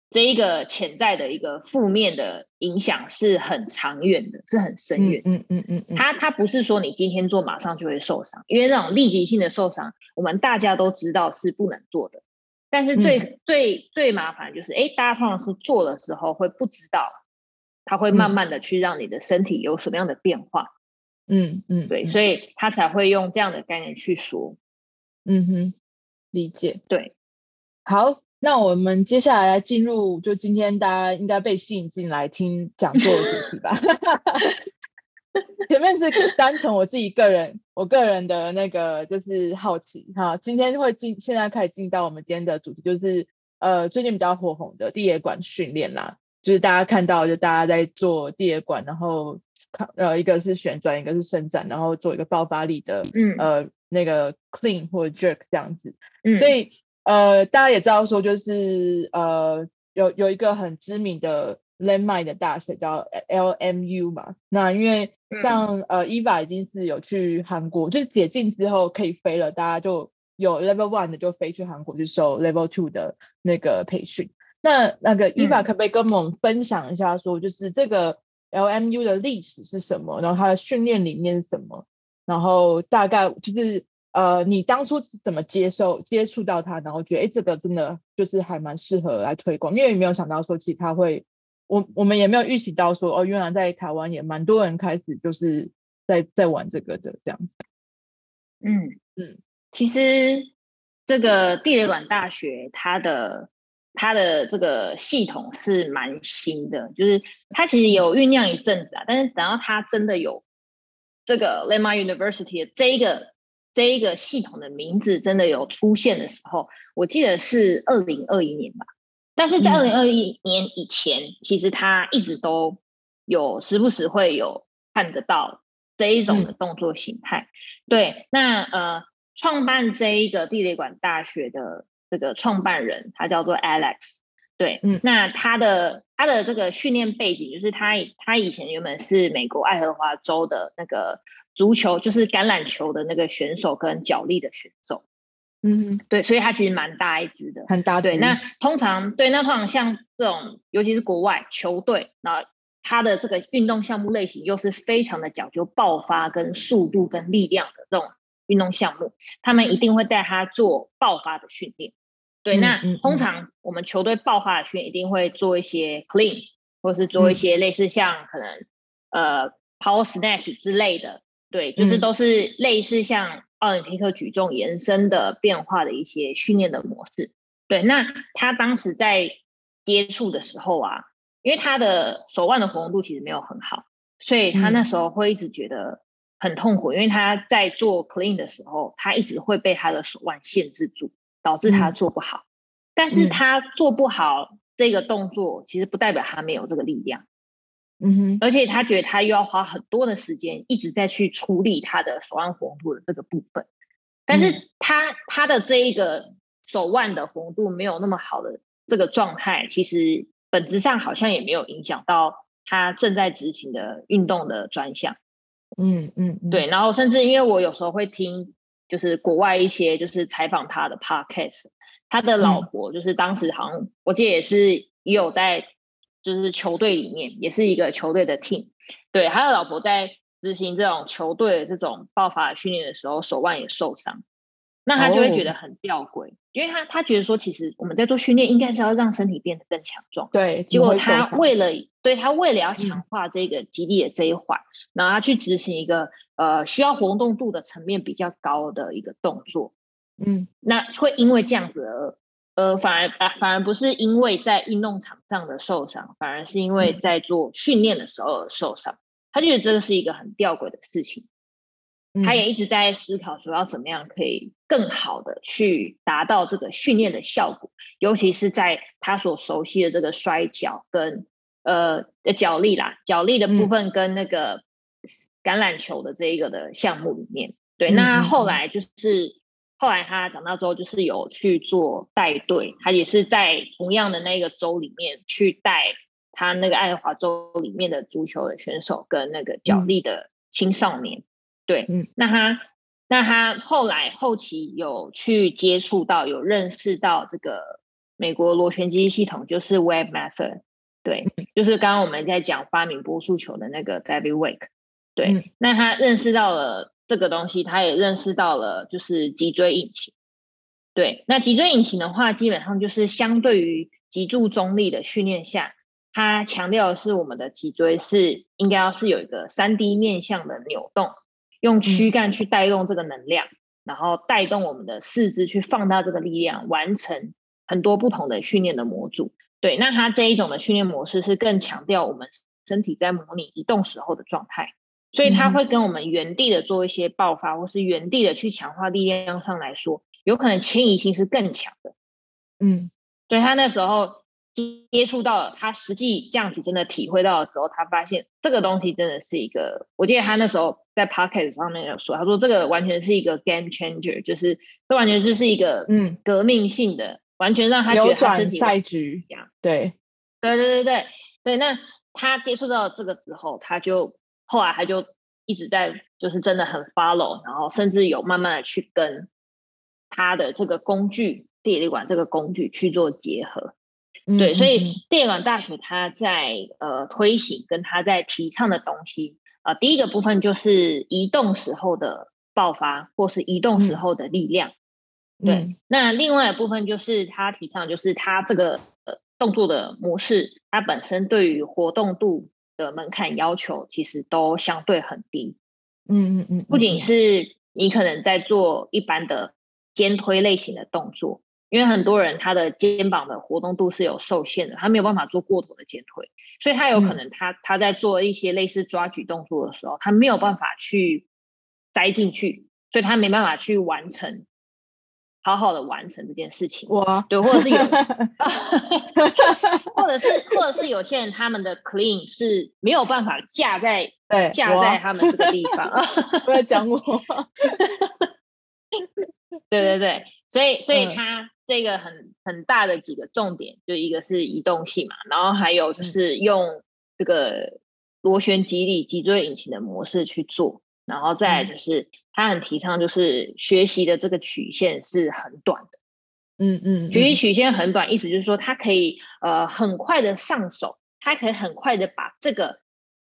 这一个潜在的一个负面的影响是很长远的，是很深远。嗯嗯嗯嗯，他他不是说你今天做马上就会受伤，因为那种立即性的受伤，我们大家都知道是不能做的。但是最、嗯、最最麻烦就是，哎，大家通常是做的时候会不知道。他会慢慢的去让你的身体有什么样的变化，嗯嗯，对，所以他才会用这样的概念去说，嗯哼，理解，对，好，那我们接下来来进入，就今天大家应该被吸引进来听讲座的主题吧。前面是单纯我自己个人，我个人的那个就是好奇哈，今天会进，现在开始进到我们今天的主题，就是呃最近比较火红的地铁馆训练啦。就是大家看到，就大家在做地铁馆，然后呃，一个是旋转，一个是伸展，然后做一个爆发力的，嗯，呃，那个 clean 或者 jerk 这样子，嗯，所以呃，大家也知道说，就是呃，有有一个很知名的 landmine 的大学叫 LMU 嘛，那因为像呃，Eva 已经是有去韩国，就是解禁之后可以飞了，大家就有 level one 的就飞去韩国去受 level two 的那个培训。那那个 Eva 可不可以跟我们分享一下，说就是这个 LMU 的历史是什么，然后它的训练理念是什么，然后大概就是呃，你当初是怎么接受接触到它，然后觉得哎，这个真的就是还蛮适合来推广，因为也没有想到说其实它会，我我们也没有预期到说哦，原来在台湾也蛮多人开始就是在在玩这个的这样子。嗯嗯，其实这个地雷馆大学它的。它的这个系统是蛮新的，就是它其实有酝酿一阵子啊，但是等到它真的有这个 Landmine University 的这一个这一个系统的名字真的有出现的时候，我记得是二零二一年吧。但是在二零二一年以前，嗯、其实它一直都有时不时会有看得到这一种的动作形态。嗯、对，那呃，创办这一个地雷馆大学的。这个创办人他叫做 Alex，对，嗯，那他的他的这个训练背景就是他他以前原本是美国爱荷华州的那个足球，就是橄榄球的那个选手跟脚力的选手，嗯，对，所以它其实蛮大一只的，很大。对，那通常对，那通常像这种，尤其是国外球队，那它的这个运动项目类型又是非常的讲究爆发跟速度跟力量的这种。运动项目，他们一定会带他做爆发的训练。对，那通常我们球队爆发的训练一定会做一些 clean，或是做一些类似像可能呃 power snatch 之类的。对，就是都是类似像奥林匹克举重延伸的变化的一些训练的模式。对，那他当时在接触的时候啊，因为他的手腕的活动度其实没有很好，所以他那时候会一直觉得。很痛苦，因为他在做 clean 的时候，他一直会被他的手腕限制住，导致他做不好。嗯、但是他做不好这个动作，其实不代表他没有这个力量。嗯哼，而且他觉得他又要花很多的时间，一直在去处理他的手腕活动度的这个部分。但是他他的这一个手腕的活动度没有那么好的这个状态，其实本质上好像也没有影响到他正在执行的运动的专项。嗯嗯，嗯对，然后甚至因为我有时候会听，就是国外一些就是采访他的 podcast，他的老婆就是当时好像我记得也是也有在就是球队里面，也是一个球队的 team，对，他的老婆在执行这种球队的这种爆发训练的时候，手腕也受伤。那他就会觉得很吊诡，哦、因为他他觉得说，其实我们在做训练，应该是要让身体变得更强壮。对，结果他为了对他为了要强化这个肌力的这一环，嗯、然后他去执行一个呃需要活动度的层面比较高的一个动作。嗯，那会因为这样子而呃反而啊反而不是因为在运动场上的受伤，反而是因为在做训练的时候而受伤。他觉得这个是一个很吊诡的事情。他也一直在思考说要怎么样可以更好的去达到这个训练的效果，尤其是在他所熟悉的这个摔跤跟呃的脚力啦，脚力的部分跟那个橄榄球的这一个的项目里面，对，那后来就是后来他长大之后就是有去做带队，他也是在同样的那个州里面去带他那个爱荷华州里面的足球的选手跟那个角力的青少年。对，嗯，那他，那他后来后期有去接触到，有认识到这个美国螺旋机系统，就是 Web Method 对，就是刚刚我们在讲发明波速球的那个 David Wake，对，嗯，那他认识到了这个东西，他也认识到了就是脊椎引擎，对，那脊椎引擎的话，基本上就是相对于脊柱中立的训练下，它强调的是我们的脊椎是应该要是有一个三 D 面向的扭动。用躯干去带动这个能量，嗯、然后带动我们的四肢去放大这个力量，完成很多不同的训练的模组。对，那它这一种的训练模式是更强调我们身体在模拟移动时候的状态，所以它会跟我们原地的做一些爆发，或是原地的去强化力量上来说，有可能迁移性是更强的。嗯，所以他那时候。接触到了，他实际这样子真的体会到了之后，他发现这个东西真的是一个。我记得他那时候在 podcast 上面有说，他说这个完全是一个 game changer，就是这完全就是一个嗯革命性的，嗯、完全让他觉得他身体赛局一样。对，对对对对对。那他接触到这个之后，他就后来他就一直在就是真的很 follow，然后甚至有慢慢的去跟他的这个工具地理馆这个工具去做结合。对，所以电管大学它在呃推行跟它在提倡的东西啊、呃，第一个部分就是移动时候的爆发，或是移动时候的力量。嗯、对，那另外一部分就是它提倡，就是它这个呃动作的模式，它本身对于活动度的门槛要求其实都相对很低。嗯嗯嗯，不仅是你可能在做一般的肩推类型的动作。因为很多人他的肩膀的活动度是有受限的，他没有办法做过头的肩推，所以他有可能他、嗯、他在做一些类似抓举动作的时候，他没有办法去栽进去，所以他没办法去完成好好的完成这件事情。哇，对，或者是有 或者是或者是有些人他们的 clean 是没有办法架在对架在他们这个地方。不要讲我。对对对，所以所以他。这个很很大的几个重点，就一个是移动性嘛，然后还有就是用这个螺旋肌力脊椎引擎的模式去做，然后再就是他很提倡就是学习的这个曲线是很短的，嗯嗯，学习曲线很短，意思就是说他可以呃很快的上手，他可以很快的把这个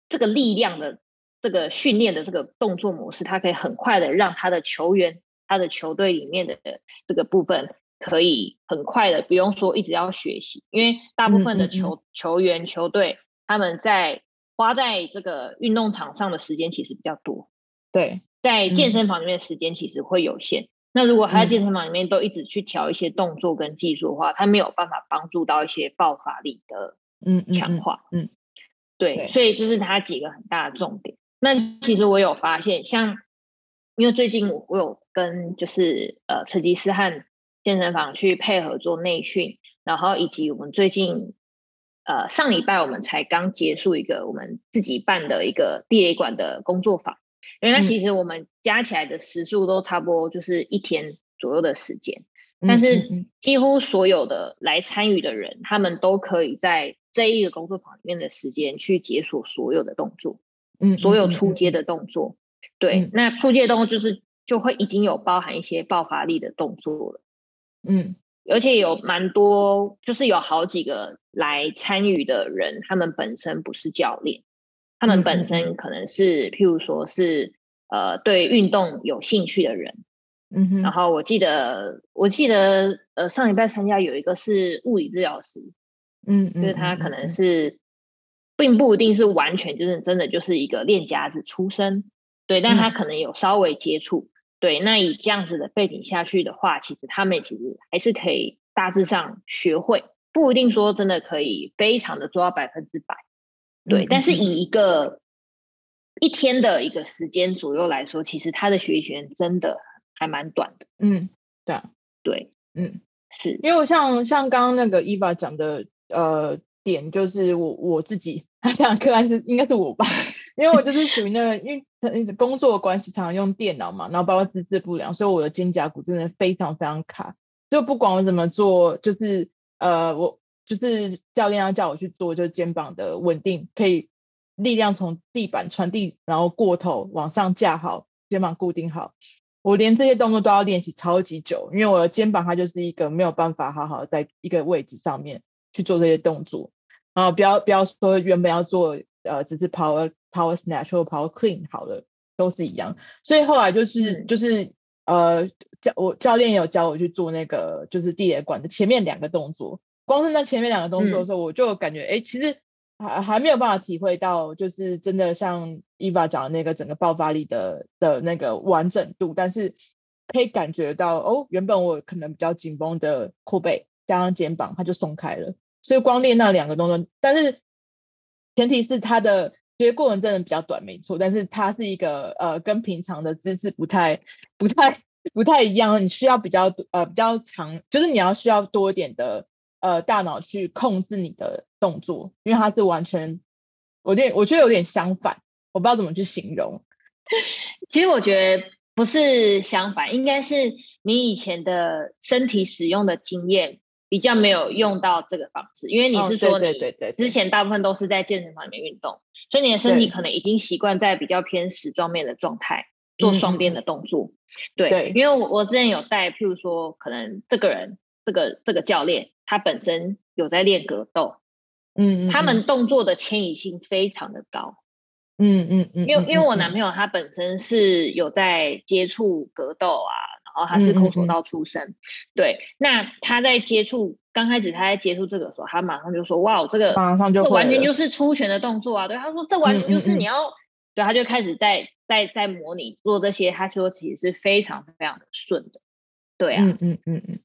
这个力量的这个训练的这个动作模式，他可以很快的让他的球员、他的球队里面的这个部分。可以很快的，不用说一直要学习，因为大部分的球、嗯嗯嗯、球员、球队他们在花在这个运动场上的时间其实比较多。对，在健身房里面的时间其实会有限。嗯、那如果他在健身房里面都一直去调一些动作跟技术的话，他没有办法帮助到一些爆发力的嗯强化。嗯，嗯，嗯，对，对，所以这是他几个很大的重点。那其实我有发现，像因为最近我我有跟就是呃成吉思汗。健身房去配合做内训，然后以及我们最近，呃，上礼拜我们才刚结束一个我们自己办的一个地雷馆的工作坊，因为那其实我们加起来的时数都差不多就是一天左右的时间，但是几乎所有的来参与的人，他们都可以在这一个工作坊里面的时间去解锁所有的动作，嗯，所有出街的动作，对，那出街的动作就是就会已经有包含一些爆发力的动作了。嗯，而且有蛮多，就是有好几个来参与的人，他们本身不是教练，他们本身可能是，譬如说是呃对运动有兴趣的人，嗯哼。然后我记得，我记得呃上礼拜参加有一个是物理治疗师，嗯，就是他可能是，并不一定是完全就是真的就是一个练家子出身，对，但他可能有稍微接触。对，那以这样子的背景下去的话，其实他们其实还是可以大致上学会，不一定说真的可以非常的做到百分之百。对，但是以一个一天的一个时间左右来说，其实他的学习时间真的还蛮短的。嗯，对啊，对，嗯，是。因为像像刚刚那个 Eva 讲的，呃，点就是我我自己，他讲课案是应该是我吧，因为我就是属于那个，因为工作关系常常用电脑嘛，然后包括资质不良，所以我的肩胛骨真的非常非常卡，就不管我怎么做，就是呃，我就是教练要叫我去做，就是肩膀的稳定可以。力量从地板传递，然后过头往上架好，肩膀固定好。我连这些动作都要练习超级久，因为我的肩膀它就是一个没有办法好好在一个位置上面去做这些动作。然后不要不要说原本要做呃只是 power power snatch 或 power clean 好了，都是一样。所以后来就是就是呃教我教练有教我去做那个就是地铁管的前面两个动作。光是那前面两个动作的时候，我就感觉哎、嗯，其实。还还没有办法体会到，就是真的像伊娃讲的那个整个爆发力的的那个完整度，但是可以感觉到哦，原本我可能比较紧绷的后背加上肩膀，它就松开了。所以光练那两个动作，但是前提是它的学过程真的比较短，没错。但是它是一个呃，跟平常的姿势不太、不太、不太一样，你需要比较呃比较长，就是你要需要多一点的。呃，大脑去控制你的动作，因为它是完全，我有点我觉得有点相反，我不知道怎么去形容。其实我觉得不是相反，应该是你以前的身体使用的经验比较没有用到这个方式，因为你是说你之前大部分都是在健身房里面运动，所以你的身体可能已经习惯在比较偏时装面的状态做双边的动作。对，对，因为我我之前有带，譬如说可能这个人。这个这个教练他本身有在练格斗，嗯，嗯，他们动作的迁移性非常的高，嗯嗯嗯，因为因为我男朋友他本身是有在接触格斗啊，然后他是空手道。出身，对，那他在接触刚开始他在接触这个时候，他马上就说哇，这个马上就这完全就是出拳的动作啊，对，他说这完全就是你要，对，他就开始在在在模拟做这些，他说其实是非常非常的顺的，对啊，嗯嗯嗯嗯。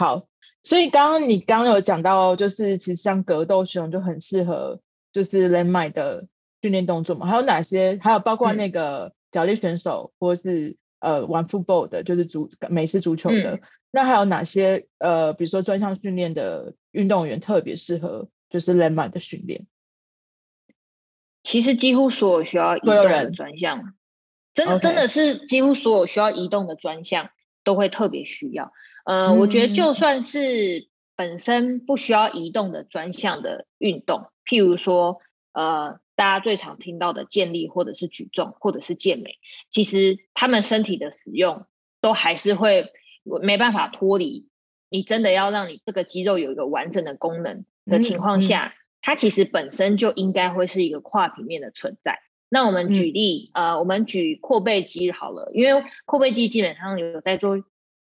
好，所以刚刚你刚刚有讲到，就是其实像格斗选手就很适合，就是 landmine 的训练动作嘛。还有哪些？还有包括那个角力选手，或是呃玩 football 的，就是足美式足球的。嗯、那还有哪些呃，比如说专项训练的运动员特别适合，就是 landmine 的训练？其实几乎所有需要移动的专项，真的.真的是几乎所有需要移动的专项都会特别需要。呃、嗯，我觉得就算是本身不需要移动的专项的运动，譬如说，呃，大家最常听到的健力，或者是举重，或者是健美，其实他们身体的使用都还是会没办法脱离。你真的要让你这个肌肉有一个完整的功能的情况下，嗯嗯、它其实本身就应该会是一个跨平面的存在。那我们举例，嗯、呃，我们举阔背肌好了，因为阔背肌基本上有在做。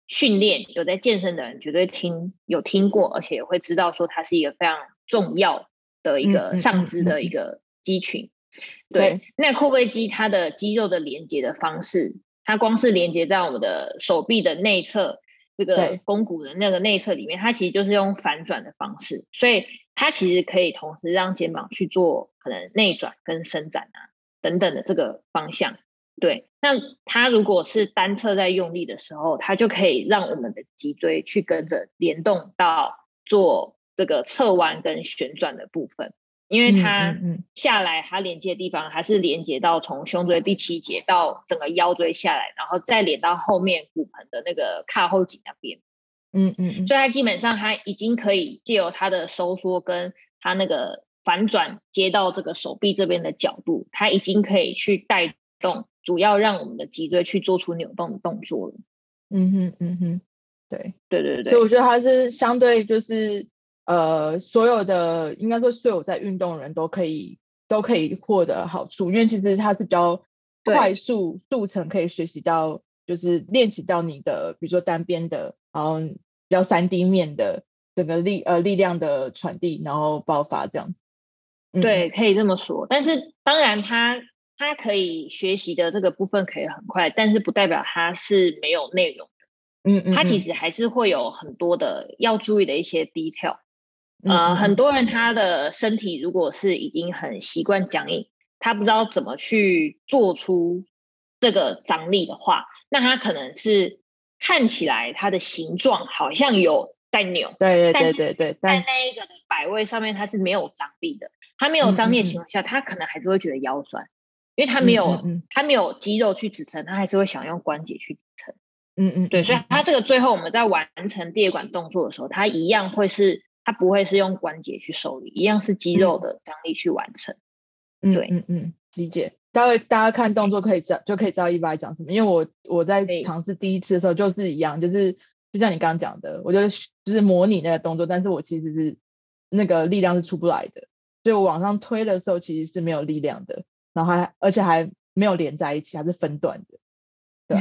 训练有在健身的人绝对听有听过，而且也会知道说它是一个非常重要的一个上肢的一个肌群。嗯嗯嗯嗯、对，对，那阔背肌它的肌肉的连接的方式，它光是连接在我们的手臂的内侧这个肱骨的那个内侧里面，它其实就是用反转的方式，所以它其实可以同时让肩膀去做可能内转跟伸展啊等等的这个方向。对，那它如果是单侧在用力的时候，它就可以让我们的脊椎去跟着联动到做这个侧弯跟旋转的部分，因为它下来它连接的地方还是连接到从胸椎第七节到整个腰椎下来，然后再连到后面骨盆的那个髂后颈那边。嗯嗯嗯，所以它基本上它已经可以借由它的收缩跟它那个反转接到这个手臂这边的角度，它已经可以去带动。主要让我们的脊椎去做出扭动的动作了。嗯哼，嗯哼，对，对对对。所以我觉得它是相对就是呃，所有的应该说所有在运动的人都可以都可以获得好处，因为其实它是比较快速速成，可以学习到就是练习到你的比如说单边的，然后比较三 D 面的整个力呃力量的传递，然后爆发这样。嗯。对，可以这么说。但是当然它。他可以学习的这个部分可以很快，但是不代表他是没有内容的。嗯嗯，他其实还是会有很多的要注意的一些 detail。呃，很多人他的身体如果是已经很习惯僵硬，他不知道怎么去做出这个张力的话，那他可能是看起来它的形状好像有在扭，对对对对对，在那一个的摆位上面它是没有张力的，它没有张力的情况下，他、可能还是会觉得腰酸，因为他没有嗯嗯他没有肌肉去支撑，他还是会想用关节去支撑。嗯嗯，对，所以他这个最后我们在完成第二管动作的时候，他一样会是，他不会是用关节去受力，一样是肌肉的张力去完成。嗯、对，嗯嗯，理解。大概大家看动作可以知道，就可以知道一般讲什么。因为我我在尝试第一次的时候就是一样，就是就像你刚刚讲的，我就就是模拟那个动作，但是我其实是那个力量是出不来的，所以我往上推的时候其实是没有力量的，然后还而且还没有连在一起，还是分段的，对。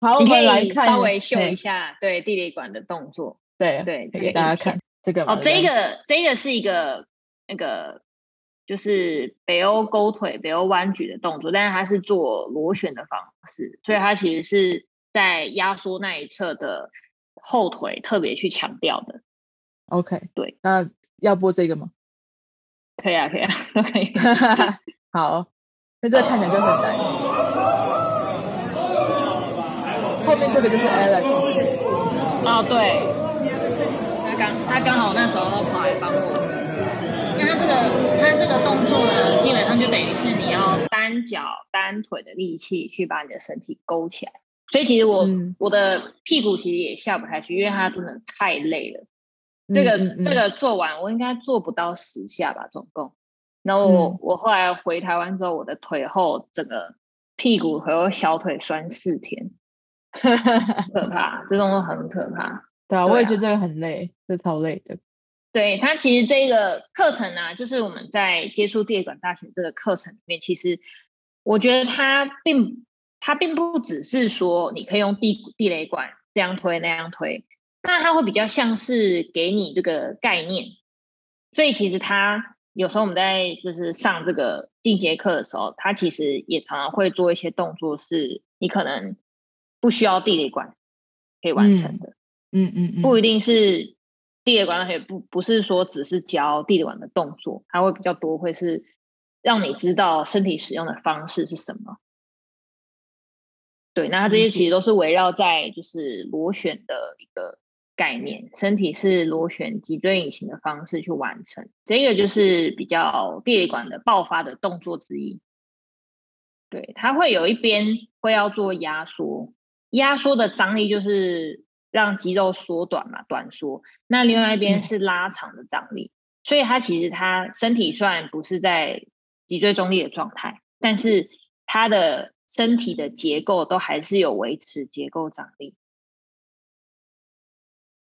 好，我们来看，稍微秀一下对地雷馆的动作。对对，给大家看这个。哦，这个这个是一个那个就是北欧勾腿、北欧弯举的动作，但是它是做螺旋的方式，所以它其实是在压缩那一侧的后腿特别去强调的。OK，对，那要播这个吗？可以啊，可以啊，都可以。好，那这看起来就很难。后面这个就是 Alex。哦，对，他刚他刚好那时候跑来帮我。那他这个他这个动作呢，基本上就等于是你要单脚单腿的力气去把你的身体勾起来。所以其实我、嗯、我的屁股其实也下不太去，因为它真的太累了。这个嗯嗯这个做完我应该做不到十下吧，总共。然后我、嗯、我后来回台湾之后，我的腿后整个屁股和小腿酸四天。可怕，这种很可怕。对啊，我也觉得这个很累，这超累的。对，它其实这个课程呢、啊，就是我们在接触地雷管大全这个课程里面，其实我觉得它并它并不只是说你可以用地地雷管这样推那样推，那它会比较像是给你这个概念。所以其实它有时候我们在就是上这个进阶课的时候，它其实也常常会做一些动作，是你可能。不需要地理馆可以完成的，嗯嗯，嗯，不一定是地雷管，而且不不是说只是教地理馆的动作，它会比较多，会是让你知道身体使用的方式是什么。对，那它这些其实都是围绕在就是螺旋的一个概念，身体是螺旋脊椎引擎的方式去完成，这个就是比较地雷管的爆发的动作之一。对，它会有一边会要做压缩。压缩的张力就是让肌肉缩短嘛，短缩。那另外一边是拉长的张力，嗯，所以它其实它身体虽然不是在脊椎中立的状态，但是它的身体的结构都还是有维持结构张力。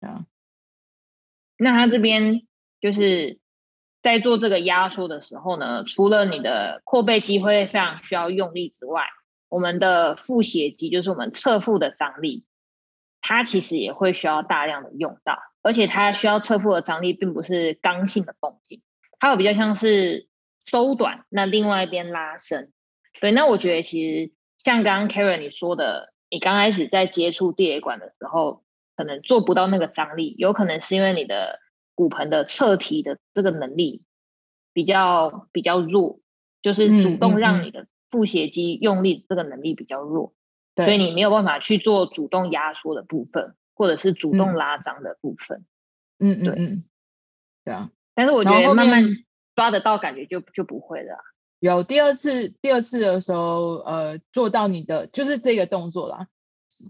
啊，那它这边就是在做这个压缩的时候呢，除了你的扩背肌会非常需要用力之外，我们的腹斜肌就是我们侧腹的张力，它其实也会需要大量的用到，而且它需要侧腹的张力，并不是刚性的动静，它会比较像是收短，那另外一边拉伸。对，那我觉得其实像刚刚 Karen 你说的，你刚开始在接触地雷管的时候，可能做不到那个张力，有可能是因为你的骨盆的侧提的这个能力比较比较弱，就是主动让你的、嗯。嗯腹斜肌用力这个能力比较弱，所以你没有办法去做主动压缩的部分，或者是主动拉张的部分。嗯，对，嗯，对啊。但是我觉得慢慢抓得到感觉就就不会了。有第二次，第二次的时候，呃，做到你的就是这个动作啦，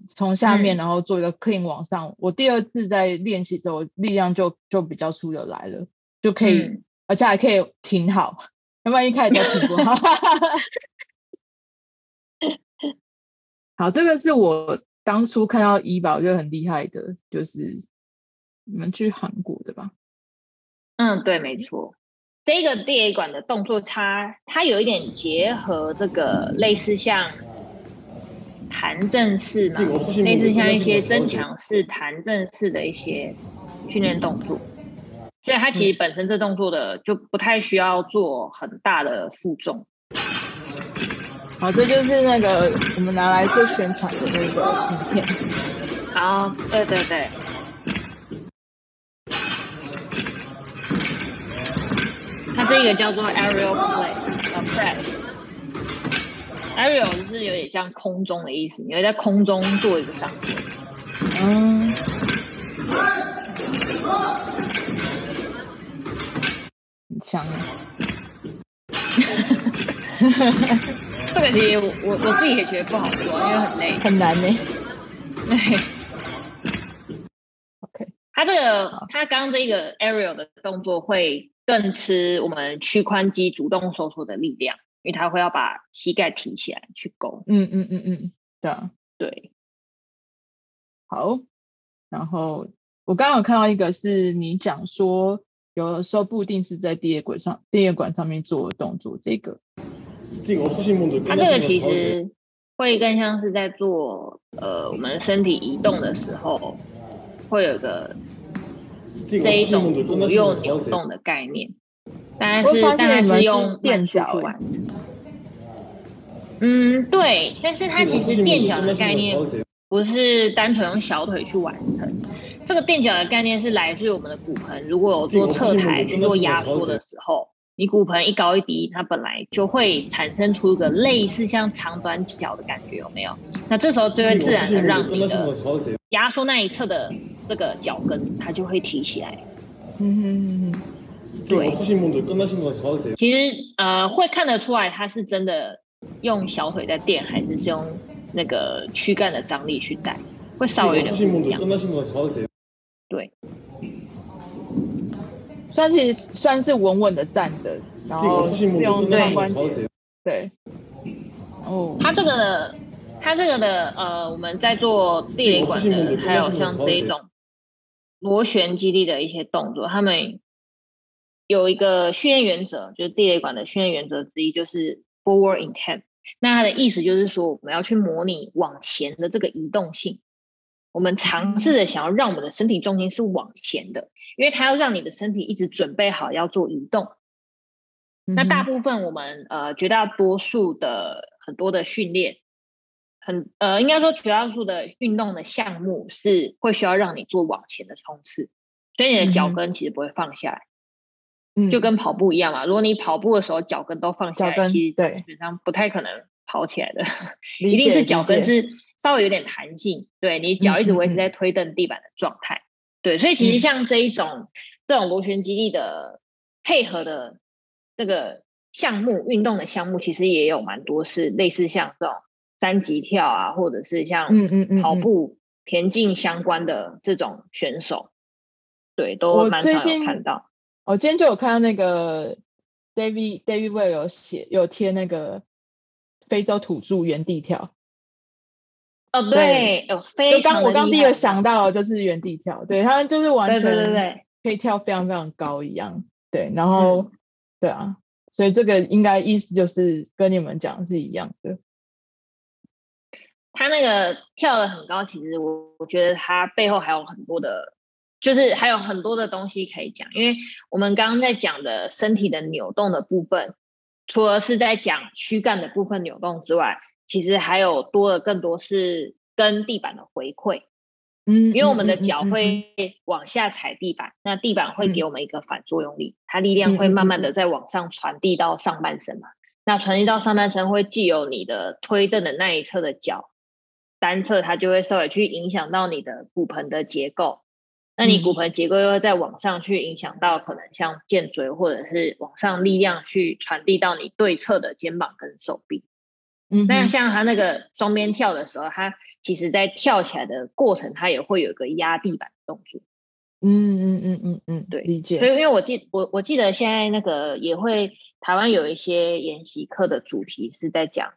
从下面然后做一个 clean 往上。嗯、我第二次在练习的时候，力量就就比较出得来了，就可以、嗯，而且还可以挺好。要不然一开始都挺不好。好，这个是我当初看到我觉得很厉害的，就是你们去韩国的吧？嗯，对，没错。这个地雷管的动作它，它它有一点结合这个类似像弹正式嘛，类似像一些增强式、弹正式的一些训练动作。所以它其实本身这动作的就不太需要做很大的负重。好，这就是那个我们拿来做宣传的那个影片。好，对对对。它它这个叫做 aerial play press。Aerial 就是有点像空中的意思，你会在空中做一个上升。嗯。很强啊！这个题我我我自己也觉得不好做，因为很累，很难呢。对。OK，它这个它刚刚这个 aerial 的动作会更吃我们屈髋肌主动收缩的力量。因为他会要把膝盖提起来去勾，嗯嗯嗯嗯，对啊，对，好。然后我刚刚有看到一个是你讲说，有的时候不一定是在第二轨上，第二管上面做的动作，这个，他这个其实会更像是在做呃我们身体移动的时候，会有个这一种左右扭动的概念。当然是，大概是用垫脚去完成。嗯，对，但是它其实垫脚的概念不是单纯用小腿去完成。这个垫脚的概念是来自于我们的骨盆，如果有做侧抬去做压缩的时候，你骨盆一高一低，它本来就会产生出一个类似像长短脚的感觉，有没有？那这时候就会自然的让你的压缩那一侧的这个脚跟，它就会提起来。嗯哼哼哼。对，其实呃会看得出来，他是真的用小腿在垫，还是是用那个躯干的张力去带，会稍微有点不一样。对，算是算是稳稳的站着，然后用髋关节。对，哦，他这个的，他这个的呃，我们在做地雷管的，还有像这一种螺旋肌力的一些动作，他们。有一个训练原则，就是地雷管的训练原则之一，就是 forward intent。那它的意思就是说，我们要去模拟往前的这个移动性。我们尝试着想要让我们的身体重心是往前的，因为它要让你的身体一直准备好要做移动。那大部分我们呃绝大多数的很多的训练，很呃应该说绝大多数的运动的项目是会需要让你做往前的冲刺，所以你的脚跟其实不会放下来。就跟跑步一样嘛，如果你跑步的时候脚跟都放下来，其实基本上不太可能跑起来的，一定是脚跟是稍微有点弹性，对，你脚一直维持在推蹬地板的状态，对，所以其实像这一种、嗯、这种螺旋肌力的配合的这个项目运动的项目，其实也有蛮多是类似像这种三级跳啊，或者是像跑步、田径相关的这种选手，对，都蛮常有看到。我今天就有看到那个 David David Weil 有写有贴那个非洲土著原地跳。哦，对，有非常。我刚第一个想到的就是原地跳，对，他们就是完全对对对可以跳非常非常高一样，对，然后、嗯、对啊，所以这个应该意思就是跟你们讲是一样的。他那个跳的很高，其实我我觉得他背后还有很多的。就是还有很多的东西可以讲，因为我们刚刚在讲的身体的扭动的部分，除了是在讲躯干的部分扭动之外，其实还有多了更多是跟地板的回馈。嗯，因为我们的脚会往下踩地板，那地板会给我们一个反作用力，它力量会慢慢的在往上传递到上半身嘛。那传递到上半身会既有你的推蹬的那一侧的脚，单侧它就会稍微去影响到你的骨盆的结构。那你骨盆结构又会在往上去影响到可能像肩椎，或者是往上力量去传递到你对侧的肩膀跟手臂。嗯，那像他那个双边跳的时候，他其实在跳起来的过程，他也会有一个压地板的动作。嗯嗯嗯嗯嗯，对，理解。所以因为我记我我记得现在那个也会台湾有一些研习课的主题是在讲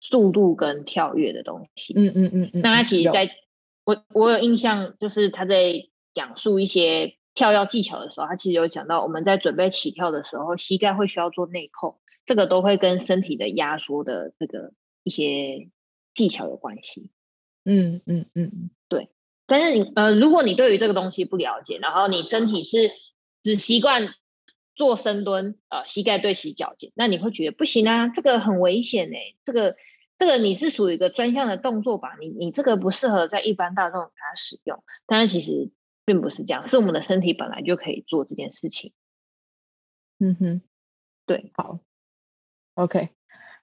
速度跟跳跃的东西。嗯嗯嗯嗯，那他其实在我我有印象，就是他在。讲述一些跳跃技巧的时候，他其实有讲到，我们在准备起跳的时候，膝盖会需要做内扣，这个都会跟身体的压缩的这个一些技巧有关系。嗯嗯嗯，对。但是你呃，如果你对于这个东西不了解，然后你身体是只习惯做深蹲，呃，膝盖对齐脚尖，那你会觉得不行啊，这个很危险哎、欸，这个这个你是属于一个专项的动作吧？你你这个不适合在一般大众给他使用。但是其实。并不是这样，是我们的身体本来就可以做这件事情。嗯哼，对，好，OK，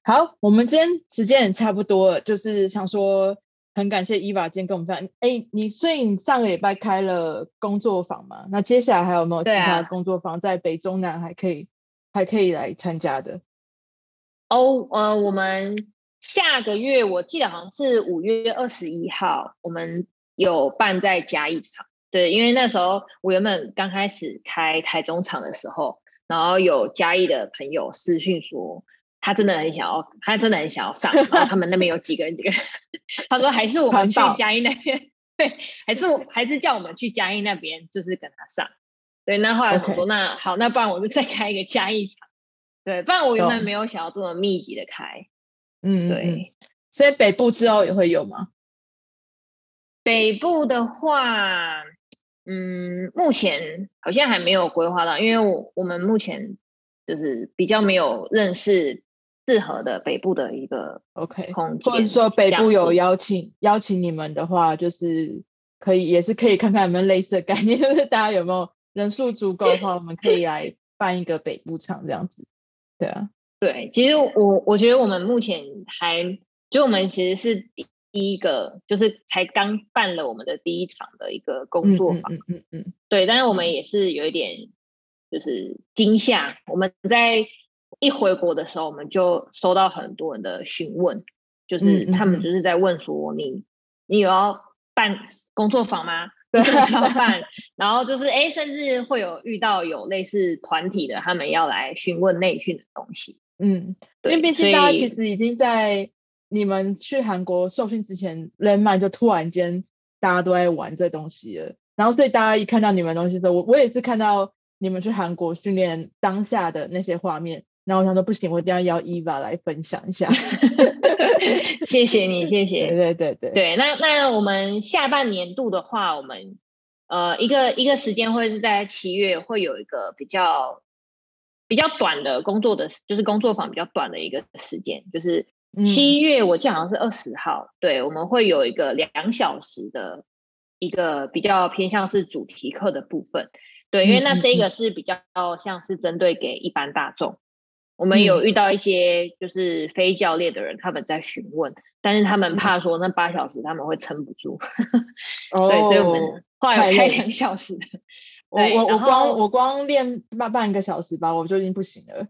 好，我们今天时间也差不多了，就是想说很感谢伊娃今天跟我们分享。哎，你所以你上个礼拜开了工作坊嘛？那接下来还有没有其他工作坊在北中南还可以、啊、还可以来参加的？哦，呃，我们下个月我记得好像是五月二十一号，我们有办在嘉义场。对，因为那时候我原本刚开始开台中场的时候，然后有嘉义的朋友私讯说，他真的很想要，他真的很想要上，然后他们那边有几个人，几个人，他说还是我们去嘉义那边，对，还是我还是叫我们去嘉义那边，就是跟他上。对，那后来我说.那好，那不然我就再开一个嘉义场。对，不然我原本没有想要这么密集的开。嗯，对，所以北部之后也会有吗？北部的话。嗯，目前好像还没有规划到，因为我我们目前就是比较没有认识适合的北部的一个 OK 空间，或者说北部有邀请邀请你们的话，就是可以也是可以看看有没有类似的概念，就是大家有没有人数足够的话，我们可以来办一个北部场这样子。对啊，对，其实我我觉得我们目前还就我们其实是。第一个就是才刚办了我们的第一场的一个工作坊，嗯嗯嗯，对，但是我们也是有一点就是惊吓。我们在一回国的时候，我们就收到很多人的询问，就是他们就是在问说你你有要办工作坊吗？对，要办，然后就是哎，甚至会有遇到有类似团体的，他们要来询问内训的东西。嗯，因为毕竟大家其实已经在。你们去韩国受训之前，Landmind 就突然间大家都在玩这东西了，然后所以大家一看到你们东西的时候，我我也是看到你们去韩国训练当下的那些画面，然后我想说不行，我一定要邀 Eva 来分享一下。谢谢你，谢谢。对对对对。对，那那我们下半年度的话，我们呃一个一个时间会是在七月，会有一个比较比较短的工作的，就是工作坊比较短的一个时间，就是。七月我记得好像是二十号，嗯，对，我们会有一个两小时的一个比较偏向是主题课的部分，对，因为那这个是比较像是针对给一般大众，我们有遇到一些就是非教练的人，他们在询问，但是他们怕说那八小时他们会撑不住，哦，对，所以我们后来开两小时，我我我光我光练半半个小时吧，我就已经不行了，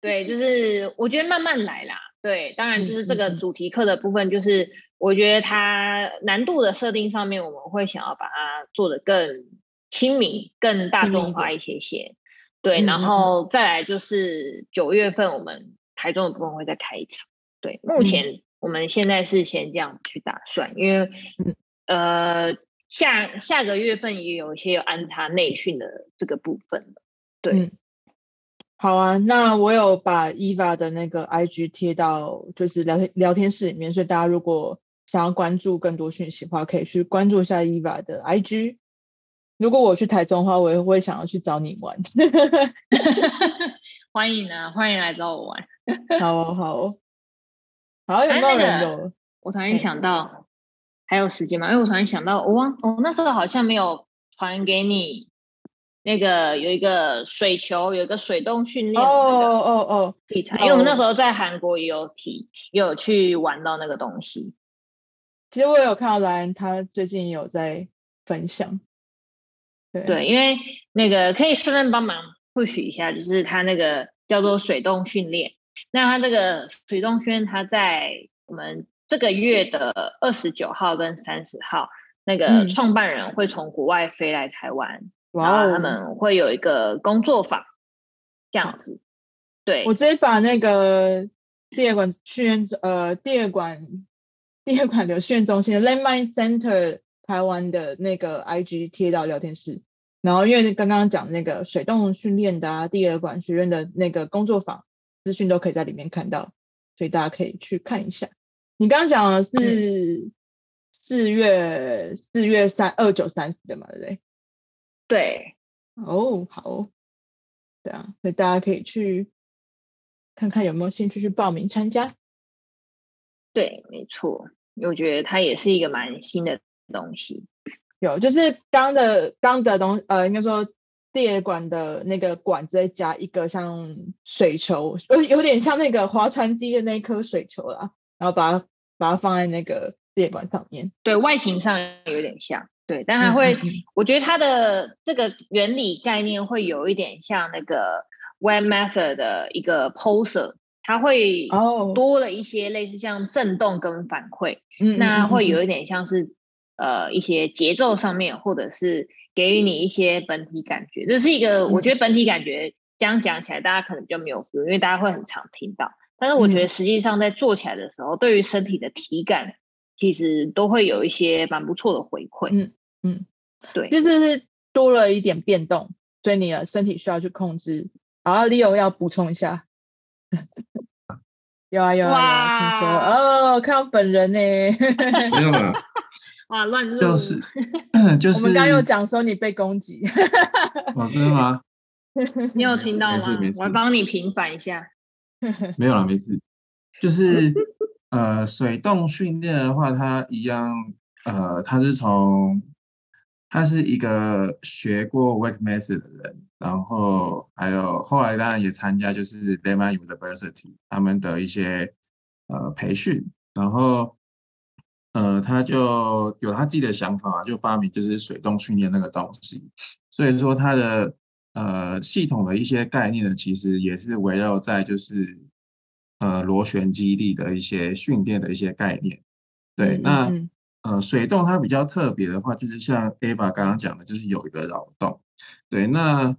对，就是我觉得慢慢来啦。对，当然就是这个主题课的部分，就是我觉得它难度的设定上面，我们会想要把它做得更亲民、更大众化一些些。对，然后再来就是九月份我们台中的部分会再开一场。对，目前我们现在是先这样去打算，因为呃下下个月份也有一些有安插内训的这个部分。对。好啊，那我有把 Eva 的那个 IG 贴到就是聊天聊天室里面，所以大家如果想要关注更多讯息的话，可以去关注一下 Eva 的 IG。如果我去台中的话，我也会想要去找你玩。欢迎啊，欢迎来找我玩。好哦，好哦，好，有没有人有？那个、我突然想到，还有时间吗？因为我突然想到，我忘，我那时候好像没有传给你。那个有一个水球，有一个水洞训练哦哦哦题材，因为我们那时候在韩国也有体，也有去玩到那个东西。其实我有看到莱恩，他最近有在分享。对，对，因为那个可以顺便帮忙 push 一下，就是他那个叫做水洞训练。那他这个水洞训练，他在我们这个月的二十九号跟三十号，那个创办人会从国外飞来台湾。嗯然后他们会有一个工作坊，这样子。对，我直接把那个第二馆训练呃第二馆第二馆的训练中心 Landmine Center 台湾的那个 IG 贴到聊天室。然后因为刚刚讲那个水动训练的啊，第二馆学院的那个工作坊资讯都可以在里面看到，所以大家可以去看一下。你刚刚讲的是四月四、嗯、月三二九三十的嘛，对不对？对，哦，好，对啊，所以大家可以去看看有没有兴趣去报名参加。对，没错，我觉得它也是一个蛮新的东西。有，就是刚的刚的东，呃，应该说地铁管的那个管子再加一个像水球，有有点像那个划船机的那一颗水球啦，然后把它把它放在那个地铁管上面。对，外形上有点像，对，但它会，嗯嗯嗯，我觉得它的这个原理概念会有一点像那个 Webmaster 的一个 Poser，它会多了一些类似像震动跟反馈，哦，那会有一点像是呃一些节奏上面或者是。给予你一些本体感觉，这是一个我觉得本体感觉这样讲起来，大家可能就没有 feel，因为大家会很常听到。但是我觉得实际上在做起来的时候，对于身体的体感，其实都会有一些蛮不错的回馈。嗯嗯，对，就是多了一点变动，所以你的身体需要去控制。好，Leo 要补充一下。有 啊有啊，有啊，听说哦，看到本人呢。没有了。哇，乱入就是就是，我们刚刚又讲说你被攻击，哦，真的吗？你有听到吗？我来帮你平反一下。没有了，没事。就是呃，水动训练的话，它一样呃，它是从他是一个学过 Webmaster 的人，然后还有后来当然也参加就是 l e m a n University 他们的一些呃培训，然后。呃，他就有他自己的想法，就发明就是水动训练那个东西。所以说，他的呃系统的一些概念呢，其实也是围绕在就是呃螺旋基地的一些训练的一些概念。对，嗯、那呃水洞它比较特别的话，就是像 Ava 刚刚讲的，就是有一个扰动。对，那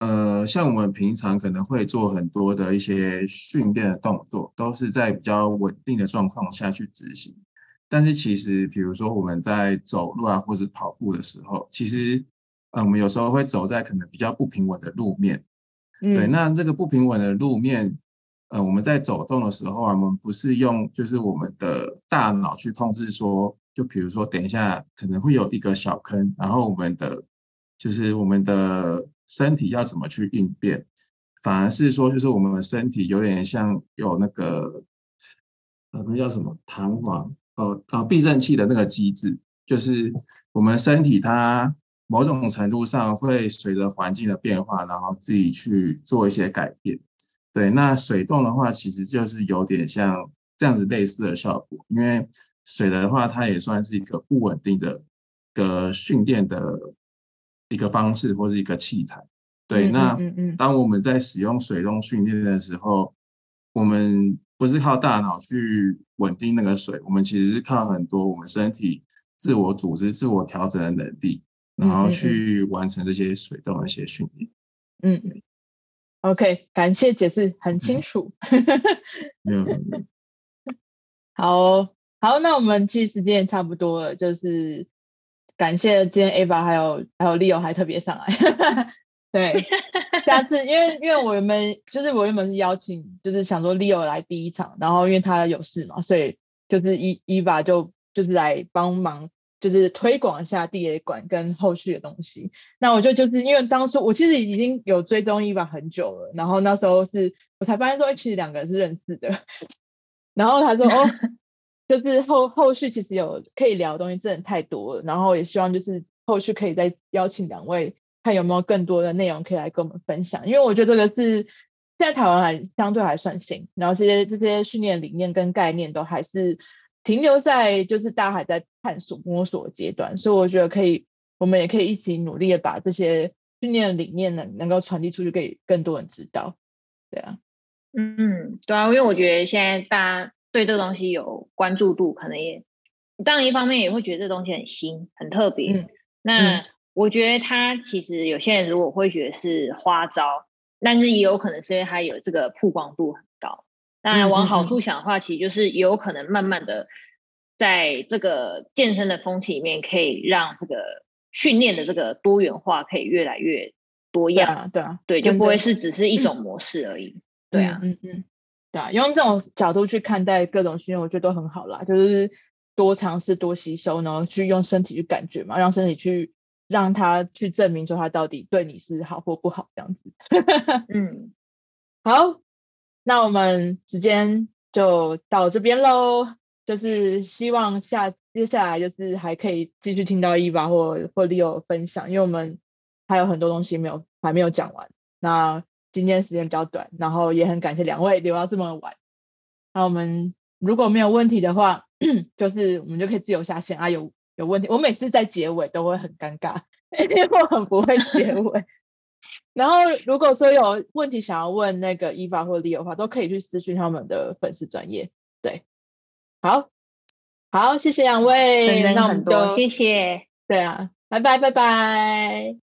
呃像我们平常可能会做很多的一些训练的动作，都是在比较稳定的状况下去执行。但是其实，比如说我们在走路啊，或者跑步的时候，其实，呃，我们有时候会走在可能比较不平稳的路面。嗯、对，那这个不平稳的路面，呃，我们在走动的时候啊，我们不是用就是我们的大脑去控制说，就比如说等一下可能会有一个小坑，然后我们的就是我们的身体要怎么去应变，反而是说就是我们的身体有点像有那个，呃，那叫什么弹簧。呃呃，避震器的那个机制，就是我们身体它某种程度上会随着环境的变化，然后自己去做一些改变。对，那水动的话，其实就是有点像这样子类似的效果。因为水的话，它也算是一个不稳定的个训练的一个方式或是一个器材。对，那当我们在使用水动训练的时候，我们不是靠大脑去稳定那个水，我们其实是靠很多我们身体自我组织、自我调整的能力，然后去完成这些水动的一些训练。嗯，OK，感谢解释，很清楚。嗯、好好，那我们其实时间也差不多了，就是感谢今天 Ava 还有还有 Leo 还特别上来。对，下次因为因为我们就是我原本是邀请，就是想说 Leo 来第一场，然后因为他有事嘛，所以就是 Eva 就就是来帮忙，就是推广一下地铁管跟后续的东西。那我就就是因为当初我其实已经有追踪 Eva 很久了，然后那时候是我才发现说其实两个人是认识的，然后他说哦，就是后后续其实有可以聊的东西真的太多了，然后也希望就是后续可以再邀请两位。看有没有更多的内容可以来跟我们分享，因为我觉得这个是在台湾还相对还算新，然后这些这些训练理念跟概念都还是停留在就是大家还在探索摸索阶段，所以我觉得可以，我们也可以一起努力的把这些训练理念能能够传递出去给更多人知道。对啊，嗯，对啊，因为我觉得现在大家对这个东西有关注度，可能也当然一方面也会觉得这东西很新很特别，嗯、那。嗯我觉得他其实有些人如果会觉得是花招，但是也有可能是因为他有这个曝光度很高。当然往好处想的话，其实就是也有可能慢慢的在这个健身的风气里面，可以让这个训练的这个多元化可以越来越多样。对啊，对啊，对，就不会是只是一种模式而已。对啊，嗯嗯，对啊，用这种角度去看待各种训练，我觉得都很好啦。就是多尝试、多吸收，然后去用身体去感觉嘛，让身体去。让他去证明说他到底对你是好或不好这样子。嗯，好，那我们时间就到这边喽。就是希望下接下来就是还可以继续听到 Eva 或或 Leo 分享，因为我们还有很多东西没有还没有讲完。那今天时间比较短，然后也很感谢两位留到这么晚。那我们如果没有问题的话，就是我们就可以自由下线啊。有有问题，我每次在结尾都会很尴尬，因为我很不会结尾。然后如果说有问题想要问那个 Eva 或 Leo 的话，都可以去私讯他们的粉丝专业。对，好，好，谢谢两位，那我们就谢谢，对啊，拜拜，拜拜。